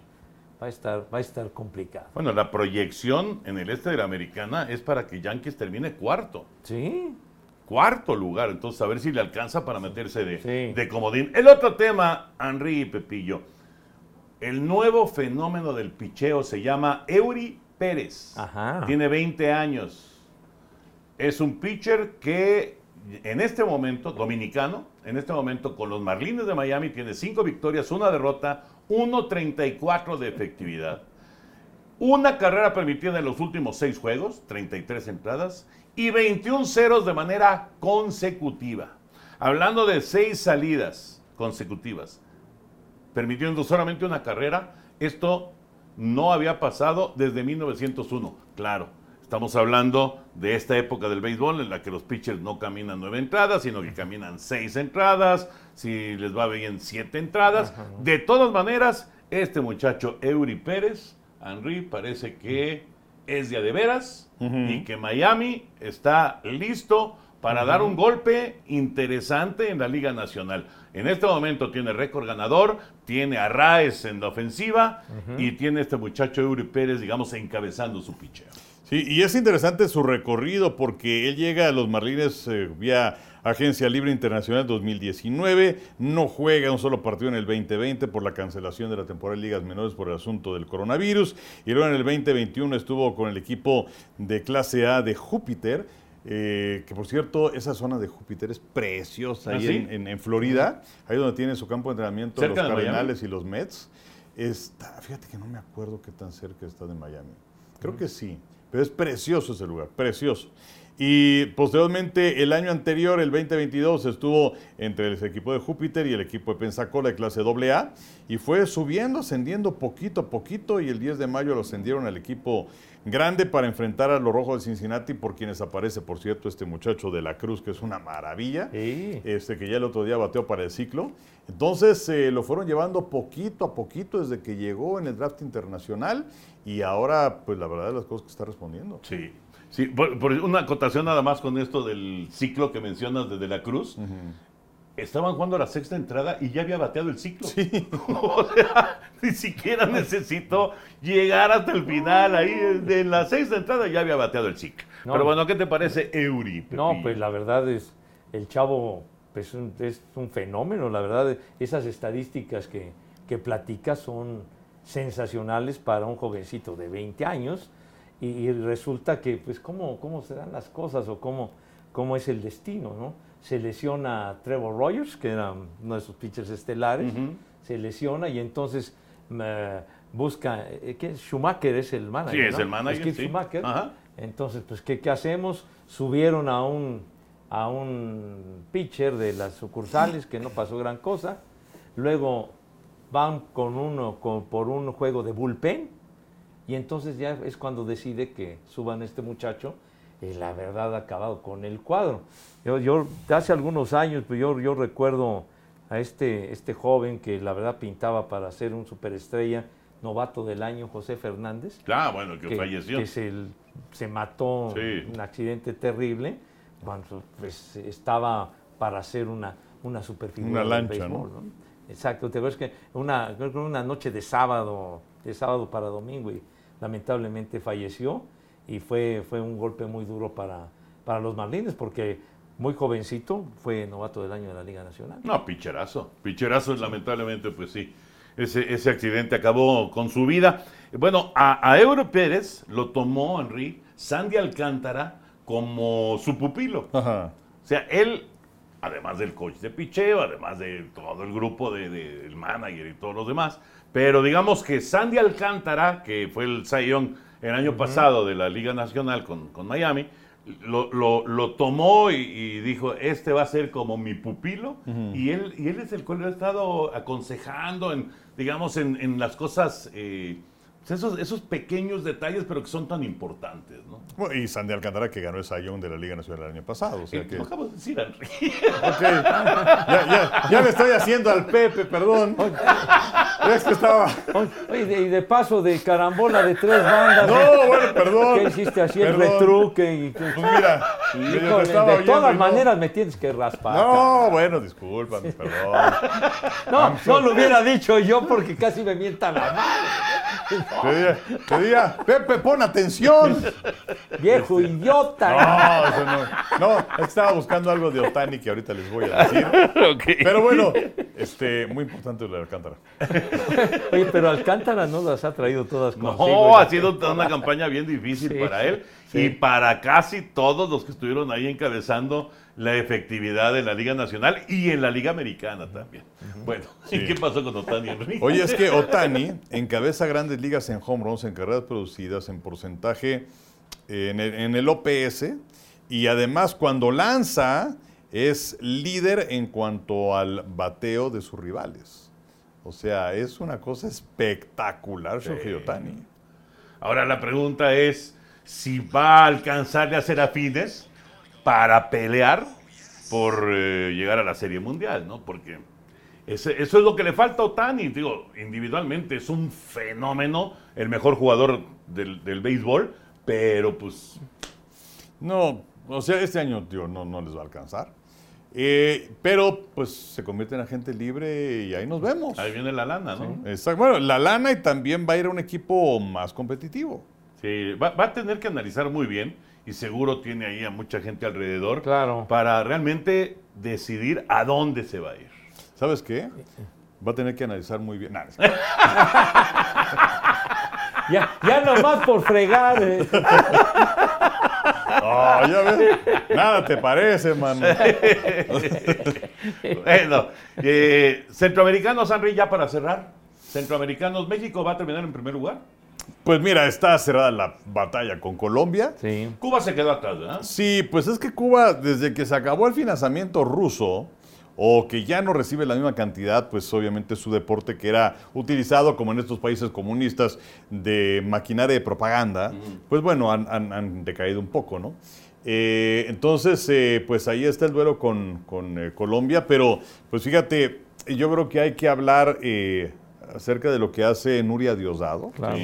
va a estar, va a estar complicado. Bueno, la proyección en el este de la americana es para que Yankees termine cuarto. Sí, Cuarto lugar. Entonces, a ver si le alcanza para meterse de, Sí. de comodín. El otro tema, Henry y Pepillo. El nuevo fenómeno del picheo se llama Eury Pérez. Ajá. Tiene 20 años. Es un pitcher que en este momento, dominicano, en este momento con los Marlins de Miami tiene 5 victorias, una derrota, 1.34 de efectividad. Una carrera permitida en los últimos 6 juegos, 33 entradas, y 21 ceros de manera consecutiva. Hablando de 6 salidas consecutivas, permitiendo solamente una carrera, esto no había pasado desde 1901. Claro, estamos hablando de esta época del béisbol en la que los pitchers no caminan nueve entradas, sino que caminan seis entradas, si les va bien siete entradas. De todas maneras, este muchacho Eury Pérez, Henry, parece que es de a de veras y que Miami está listo para dar un golpe interesante en la Liga Nacional. En este momento tiene récord ganador, tiene a Raes en la ofensiva y tiene este muchacho Eury Pérez, digamos, encabezando su picheo. Sí, y es interesante su recorrido porque él llega a los Marlines eh, vía Agencia Libre Internacional 2019, no juega un solo partido en el 2020 por la cancelación de la temporada de ligas menores por el asunto del coronavirus, y luego en el 2021 estuvo con el equipo de clase A de Júpiter, eh, que por cierto, esa zona de Júpiter es preciosa ¿Ah, ahí sí? en, en- en Florida, ahí donde tiene su campo de entrenamiento los. Cardenales y los Mets. Está, fíjate que no me acuerdo qué tan cerca está de Miami. Creo que sí, pero es precioso ese lugar, precioso. Y posteriormente, el año anterior, el 2022, estuvo entre el equipo de Júpiter y el equipo de Pensacola de clase AA y fue subiendo, ascendiendo poquito a poquito y el 10 de mayo lo ascendieron al equipo grande para enfrentar a los Rojos de Cincinnati, por quienes aparece, por cierto, este muchacho de la Cruz, que es una maravilla Sí. este, que ya el otro día bateó para el ciclo. Entonces eh, lo fueron llevando poquito a poquito desde que llegó en el draft internacional y ahora, pues la verdad las cosas que está respondiendo. Sí. Sí, por, por una acotación nada más con esto del ciclo que mencionas desde la Cruz. Estaban jugando la sexta entrada y ya había bateado el ciclo. o sea, ni siquiera necesitó llegar hasta el final. Ahí de la sexta entrada ya había bateado el ciclo. No. Pero bueno, ¿qué te parece Eury? No, Pepillo? pues la verdad es, el chavo pues, un- es un fenómeno, la verdad, esas estadísticas que, que platica son sensacionales para un jovencito de 20 años y, y resulta que, pues, ¿cómo, cómo se dan las cosas o cómo, cómo es el destino, ¿no? Se lesiona a Trevor Rogers, que era uno de sus pitchers estelares, se lesiona y entonces eh, busca, eh, ¿qué es? Schumacher es el manager, Sí, es ¿no? el manager, Skip sí. Schumacher. Ajá. Entonces, pues, ¿qué, qué hacemos? Subieron a un, a un pitcher de las sucursales que no pasó gran cosa. Luego van con uno con- por un juego de bullpen. Y entonces ya es cuando decide que suban a este muchacho. Y la verdad ha acabado con el cuadro. Yo, yo hace algunos años, pues yo, yo recuerdo a este, este joven que la verdad pintaba para ser un superestrella, novato del año, José Fernández Ah, bueno, que, que, falleció. que se, se mató Sí. en un accidente terrible. Bueno, pues estaba para hacer una, una superfigura Una lancha, béisbol, ¿no? Exacto, te ves que una, una noche de sábado, de sábado para domingo, y lamentablemente falleció, y fue, fue un golpe muy duro para, para los Marlins, porque muy jovencito fue novato del año de la Liga Nacional. No, picherazo. Picherazo, lamentablemente, pues sí. Ese, ese accidente acabó con su vida. Bueno, a, a Euro Pérez lo tomó Henry Sandy Alcántara como su pupilo. Ajá. O sea, él, además del coach de picheo, además de todo el grupo de- de- del manager y todos los demás, pero digamos que Sandy Alcántara, que fue el Young el año pasado de la Liga Nacional con, con Miami, lo, lo- lo tomó y, y dijo, este va a ser como mi pupilo, y, él, y él es el cual lo ha estado aconsejando en, digamos, en, en las cosas... eh, esos, esos pequeños detalles, pero que son tan importantes, ¿no? Bueno, y Sandy Alcantara que ganó el Sayón de la Liga Nacional el año pasado. O sea Eh, que, Lo acabo de decir, Henry. Ok. Ya, ya, ya le estoy haciendo al Pepe, perdón. Es que estaba. Oye, y de paso de carambola de tres bandas. No, bueno, perdón. ¿Qué hiciste así el retruque? Y, que- Pues mira, Híjole, de todas no- maneras me tienes que raspar. No, bueno, discúlpame, perdón. No, no lo hubiera dicho yo porque casi me mienta la madre. Te diría, te diría, Pepe, pon atención. Viejo idiota. No, eso no. No, estaba buscando algo de Otani que ahorita les voy a decir. Pero bueno, este, muy importante lo de Alcántara. Oye, pero Alcántara no las ha traído todas consigo. No, ha sido una campaña bien difícil Sí, para él sí. y para casi todos los que estuvieron ahí encabezando la efectividad en la Liga Nacional y en la Liga Americana también. Bueno, ¿y qué pasó con Otani Henry? Oye, es que Otani encabeza grandes ligas en home runs, en carreras producidas, en porcentaje en el, en el OPS y además cuando lanza es líder en cuanto al bateo de sus rivales. O sea, es una cosa espectacular, Shohei Otani. Ahora la pregunta es si va a alcanzarle a Serafines para pelear por eh, llegar a la Serie Mundial, ¿no? Porque ese- eso es lo que le falta a Otani. Digo, individualmente es un fenómeno, el mejor jugador del, del béisbol, pero pues No, o sea, este año digo, no, no les va a alcanzar. Eh, pero pues se convierte en agente libre y ahí nos vemos. ahí viene la lana, ¿no? Exacto. Bueno, la lana y también va a ir a un equipo más competitivo. Sí, va, va a tener que analizar muy bien y seguro tiene ahí a mucha gente alrededor Claro. para realmente decidir a dónde se va a ir. ¿Sabes qué? Va a tener que analizar muy bien. Nah, Ya, ya nomás por fregar. eh. Ya ves. Nada te parece, mano. Bueno, eh, centroamericanos, Henry, ya para cerrar. Centroamericanos, México va a terminar en primer lugar. Pues mira, está cerrada la batalla con Colombia. Sí. Cuba se quedó atrás, ¿verdad? Sí, pues es que Cuba, desde que se acabó el financiamiento ruso, o que ya no recibe la misma cantidad, pues obviamente su deporte que era utilizado, como en estos países comunistas, de maquinaria de propaganda, pues bueno, han, han- han decaído un poco, ¿no? Eh, entonces, eh, pues ahí está el duelo con, con, eh, Colombia, pero pues fíjate, yo creo que hay que hablar eh, acerca de lo que hace Nuria Diosdado. Claro.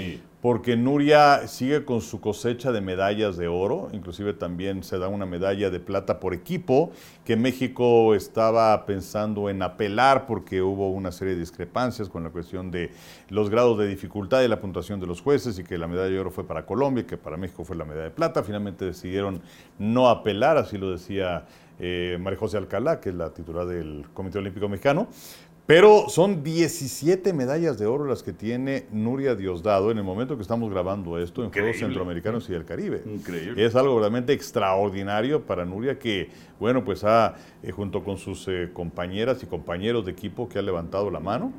Porque Nuria sigue con su cosecha de medallas de oro, inclusive también se da una medalla de plata por equipo, que México estaba pensando en apelar porque hubo una serie de discrepancias con la cuestión de los grados de dificultad y la puntuación de los jueces y que la medalla de oro fue para Colombia y que para México fue la medalla de plata. Finalmente decidieron no apelar, así lo decía eh, María José Alcalá, que es la titular del Comité Olímpico Mexicano. Pero son 17 medallas de oro las que tiene Nuria Diosdado en el momento que estamos grabando esto en Juegos. Centroamericanos y del Caribe. Increíble. Es algo realmente extraordinario para Nuria que, bueno, pues ha, eh, junto con sus eh, compañeras y compañeros de equipo que ha levantado la mano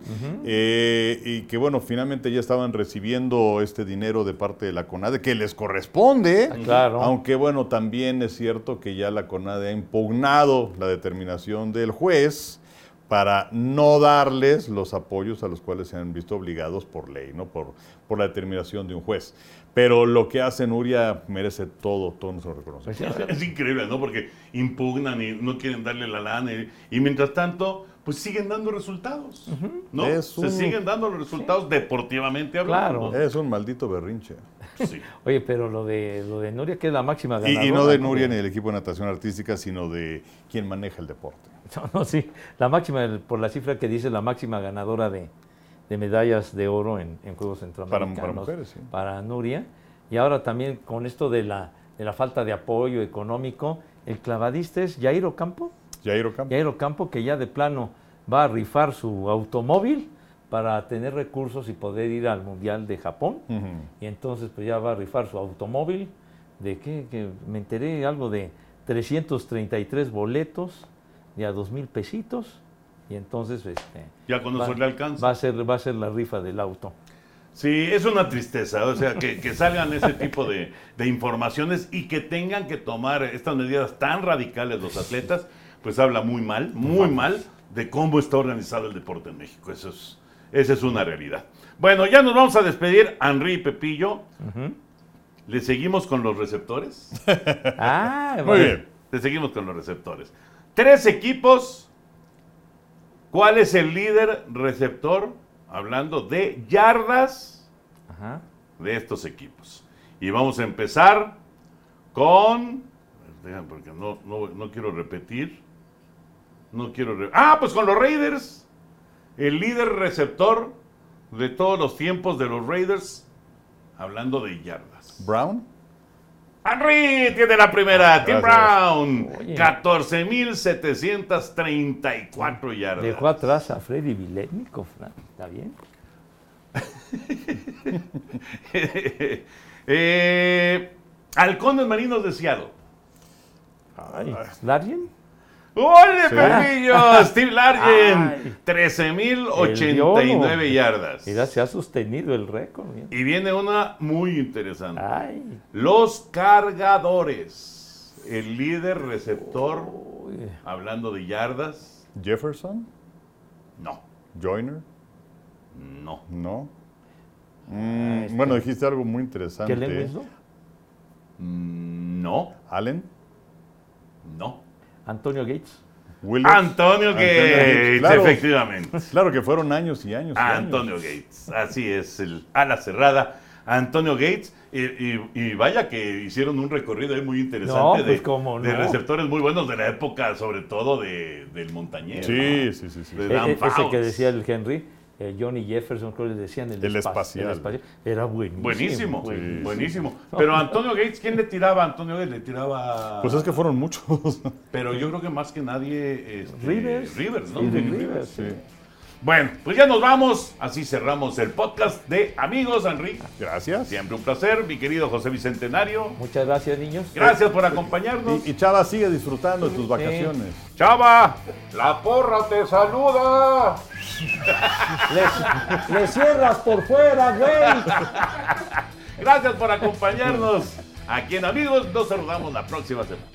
eh, y que, bueno, finalmente ya estaban recibiendo este dinero de parte de la CONADE que les corresponde. claro. Aunque, bueno, también es cierto que ya la CONADE ha impugnado la determinación del juez para no darles los apoyos a los cuales se han visto obligados por ley, ¿no? Por, por la determinación de un juez. Pero lo que hace Nuria merece todo, todo nuestro reconocimiento. Es increíble, ¿no? Porque impugnan y no quieren darle la lana. Y, y mientras tanto, pues siguen dando resultados. ¿No? Es Se un- siguen dando los resultados deportivamente hablando. Claro. Es un maldito berrinche. Sí. Oye, pero lo de, lo de Nuria, que es la máxima ganadora. Y, y no de Nuria ni del equipo de natación artística, sino de quien maneja el deporte. No, no, sí. La máxima, por la cifra que dice, la máxima ganadora de, de medallas de oro en, en Juegos Centroamericanos. para mujeres, sí. Para Nuria. Y ahora también con esto de la, de la falta de apoyo económico, el clavadista es Jair Ocampo. Jairo Campo. Jair Ocampo que ya de plano va a rifar su automóvil para tener recursos y poder ir al Mundial de Japón. Y entonces pues ya va a rifar su automóvil. ¿De? Que me enteré algo de 333 boletos de a dos mil pesitos. Y entonces este, Ya eso va, le alcanza. va a ser, va a ser la rifa del auto. Sí, es una tristeza, o sea, que, que salgan ese tipo de, de informaciones y que tengan que tomar estas medidas tan radicales los atletas, pues habla muy mal, muy mal de cómo está organizado el deporte en México. Eso es, esa es una realidad. Bueno, ya nos vamos a despedir, Henry y Pepillo. ¿Le seguimos con los receptores? Ah, Muy bien. Le seguimos con los receptores. Tres equipos. ¿Cuál es el líder receptor? Hablando de yardas Ajá. de estos equipos. Y vamos a empezar con. Déjame, porque no, no, no quiero repetir. No quiero. re- ah, pues con los Raiders. El líder receptor de todos los tiempos de los Raiders. Hablando de yardas. Brown. Henry tiene la primera. Tim Gracias. Brown. Oye. 14.734 yardas. Dejó atrás a Freddy Viletnikov. ¿no? ¿Está bien? eh, Halcones Marinos de Seattle. Ay, ¿Largen? ¡Ole, Sí. Pepillo! Steve Largen, Ay. 13.089 El yardas. Mira, se ha sostenido el récord. mira. Y viene una muy interesante. Ay. Los cargadores. El líder receptor, Uy. hablando de yardas, Jefferson. no, Joyner. no. No. Mm, este- Bueno, dijiste algo muy interesante. ¿Qué es, no? Mm, No, Allen. no. Antonio Gates. Antonio Gates, Claro. efectivamente. Claro que fueron años y años. y años. Antonio Gates, así es, el ala cerrada. Antonio Gates, y, y- y vaya que hicieron un recorrido ahí muy interesante No, de, pues, cómo de no. receptores muy buenos de la época, sobre todo de, del Montañer. Sí, sí, sí, sí. De E- Dan e- ese que decía el Henry, eh, Johnny Jefferson, creo que le decían el, El espa- espacial. Era buenísimo. Buenísimo, buenísimo. buenísimo. Pero Antonio Gates, ¿quién le tiraba? Antonio Gates le tiraba. Pues es que fueron muchos. Pero yo creo que más que nadie. este, Rivers. Rivers, ¿no? Sí. Rivers, Sí. Bueno, pues ya nos vamos. Así cerramos el podcast de Amigos, Enrique. Gracias. Siempre un placer, mi querido José Bicentenario. Muchas gracias, niños. Gracias por acompañarnos. Y, y Chava, sigue disfrutando de tus vacaciones. Chava, la porra te saluda. Le, le cierras por fuera, güey. Gracias por acompañarnos. Aquí en Amigos nos saludamos la próxima semana.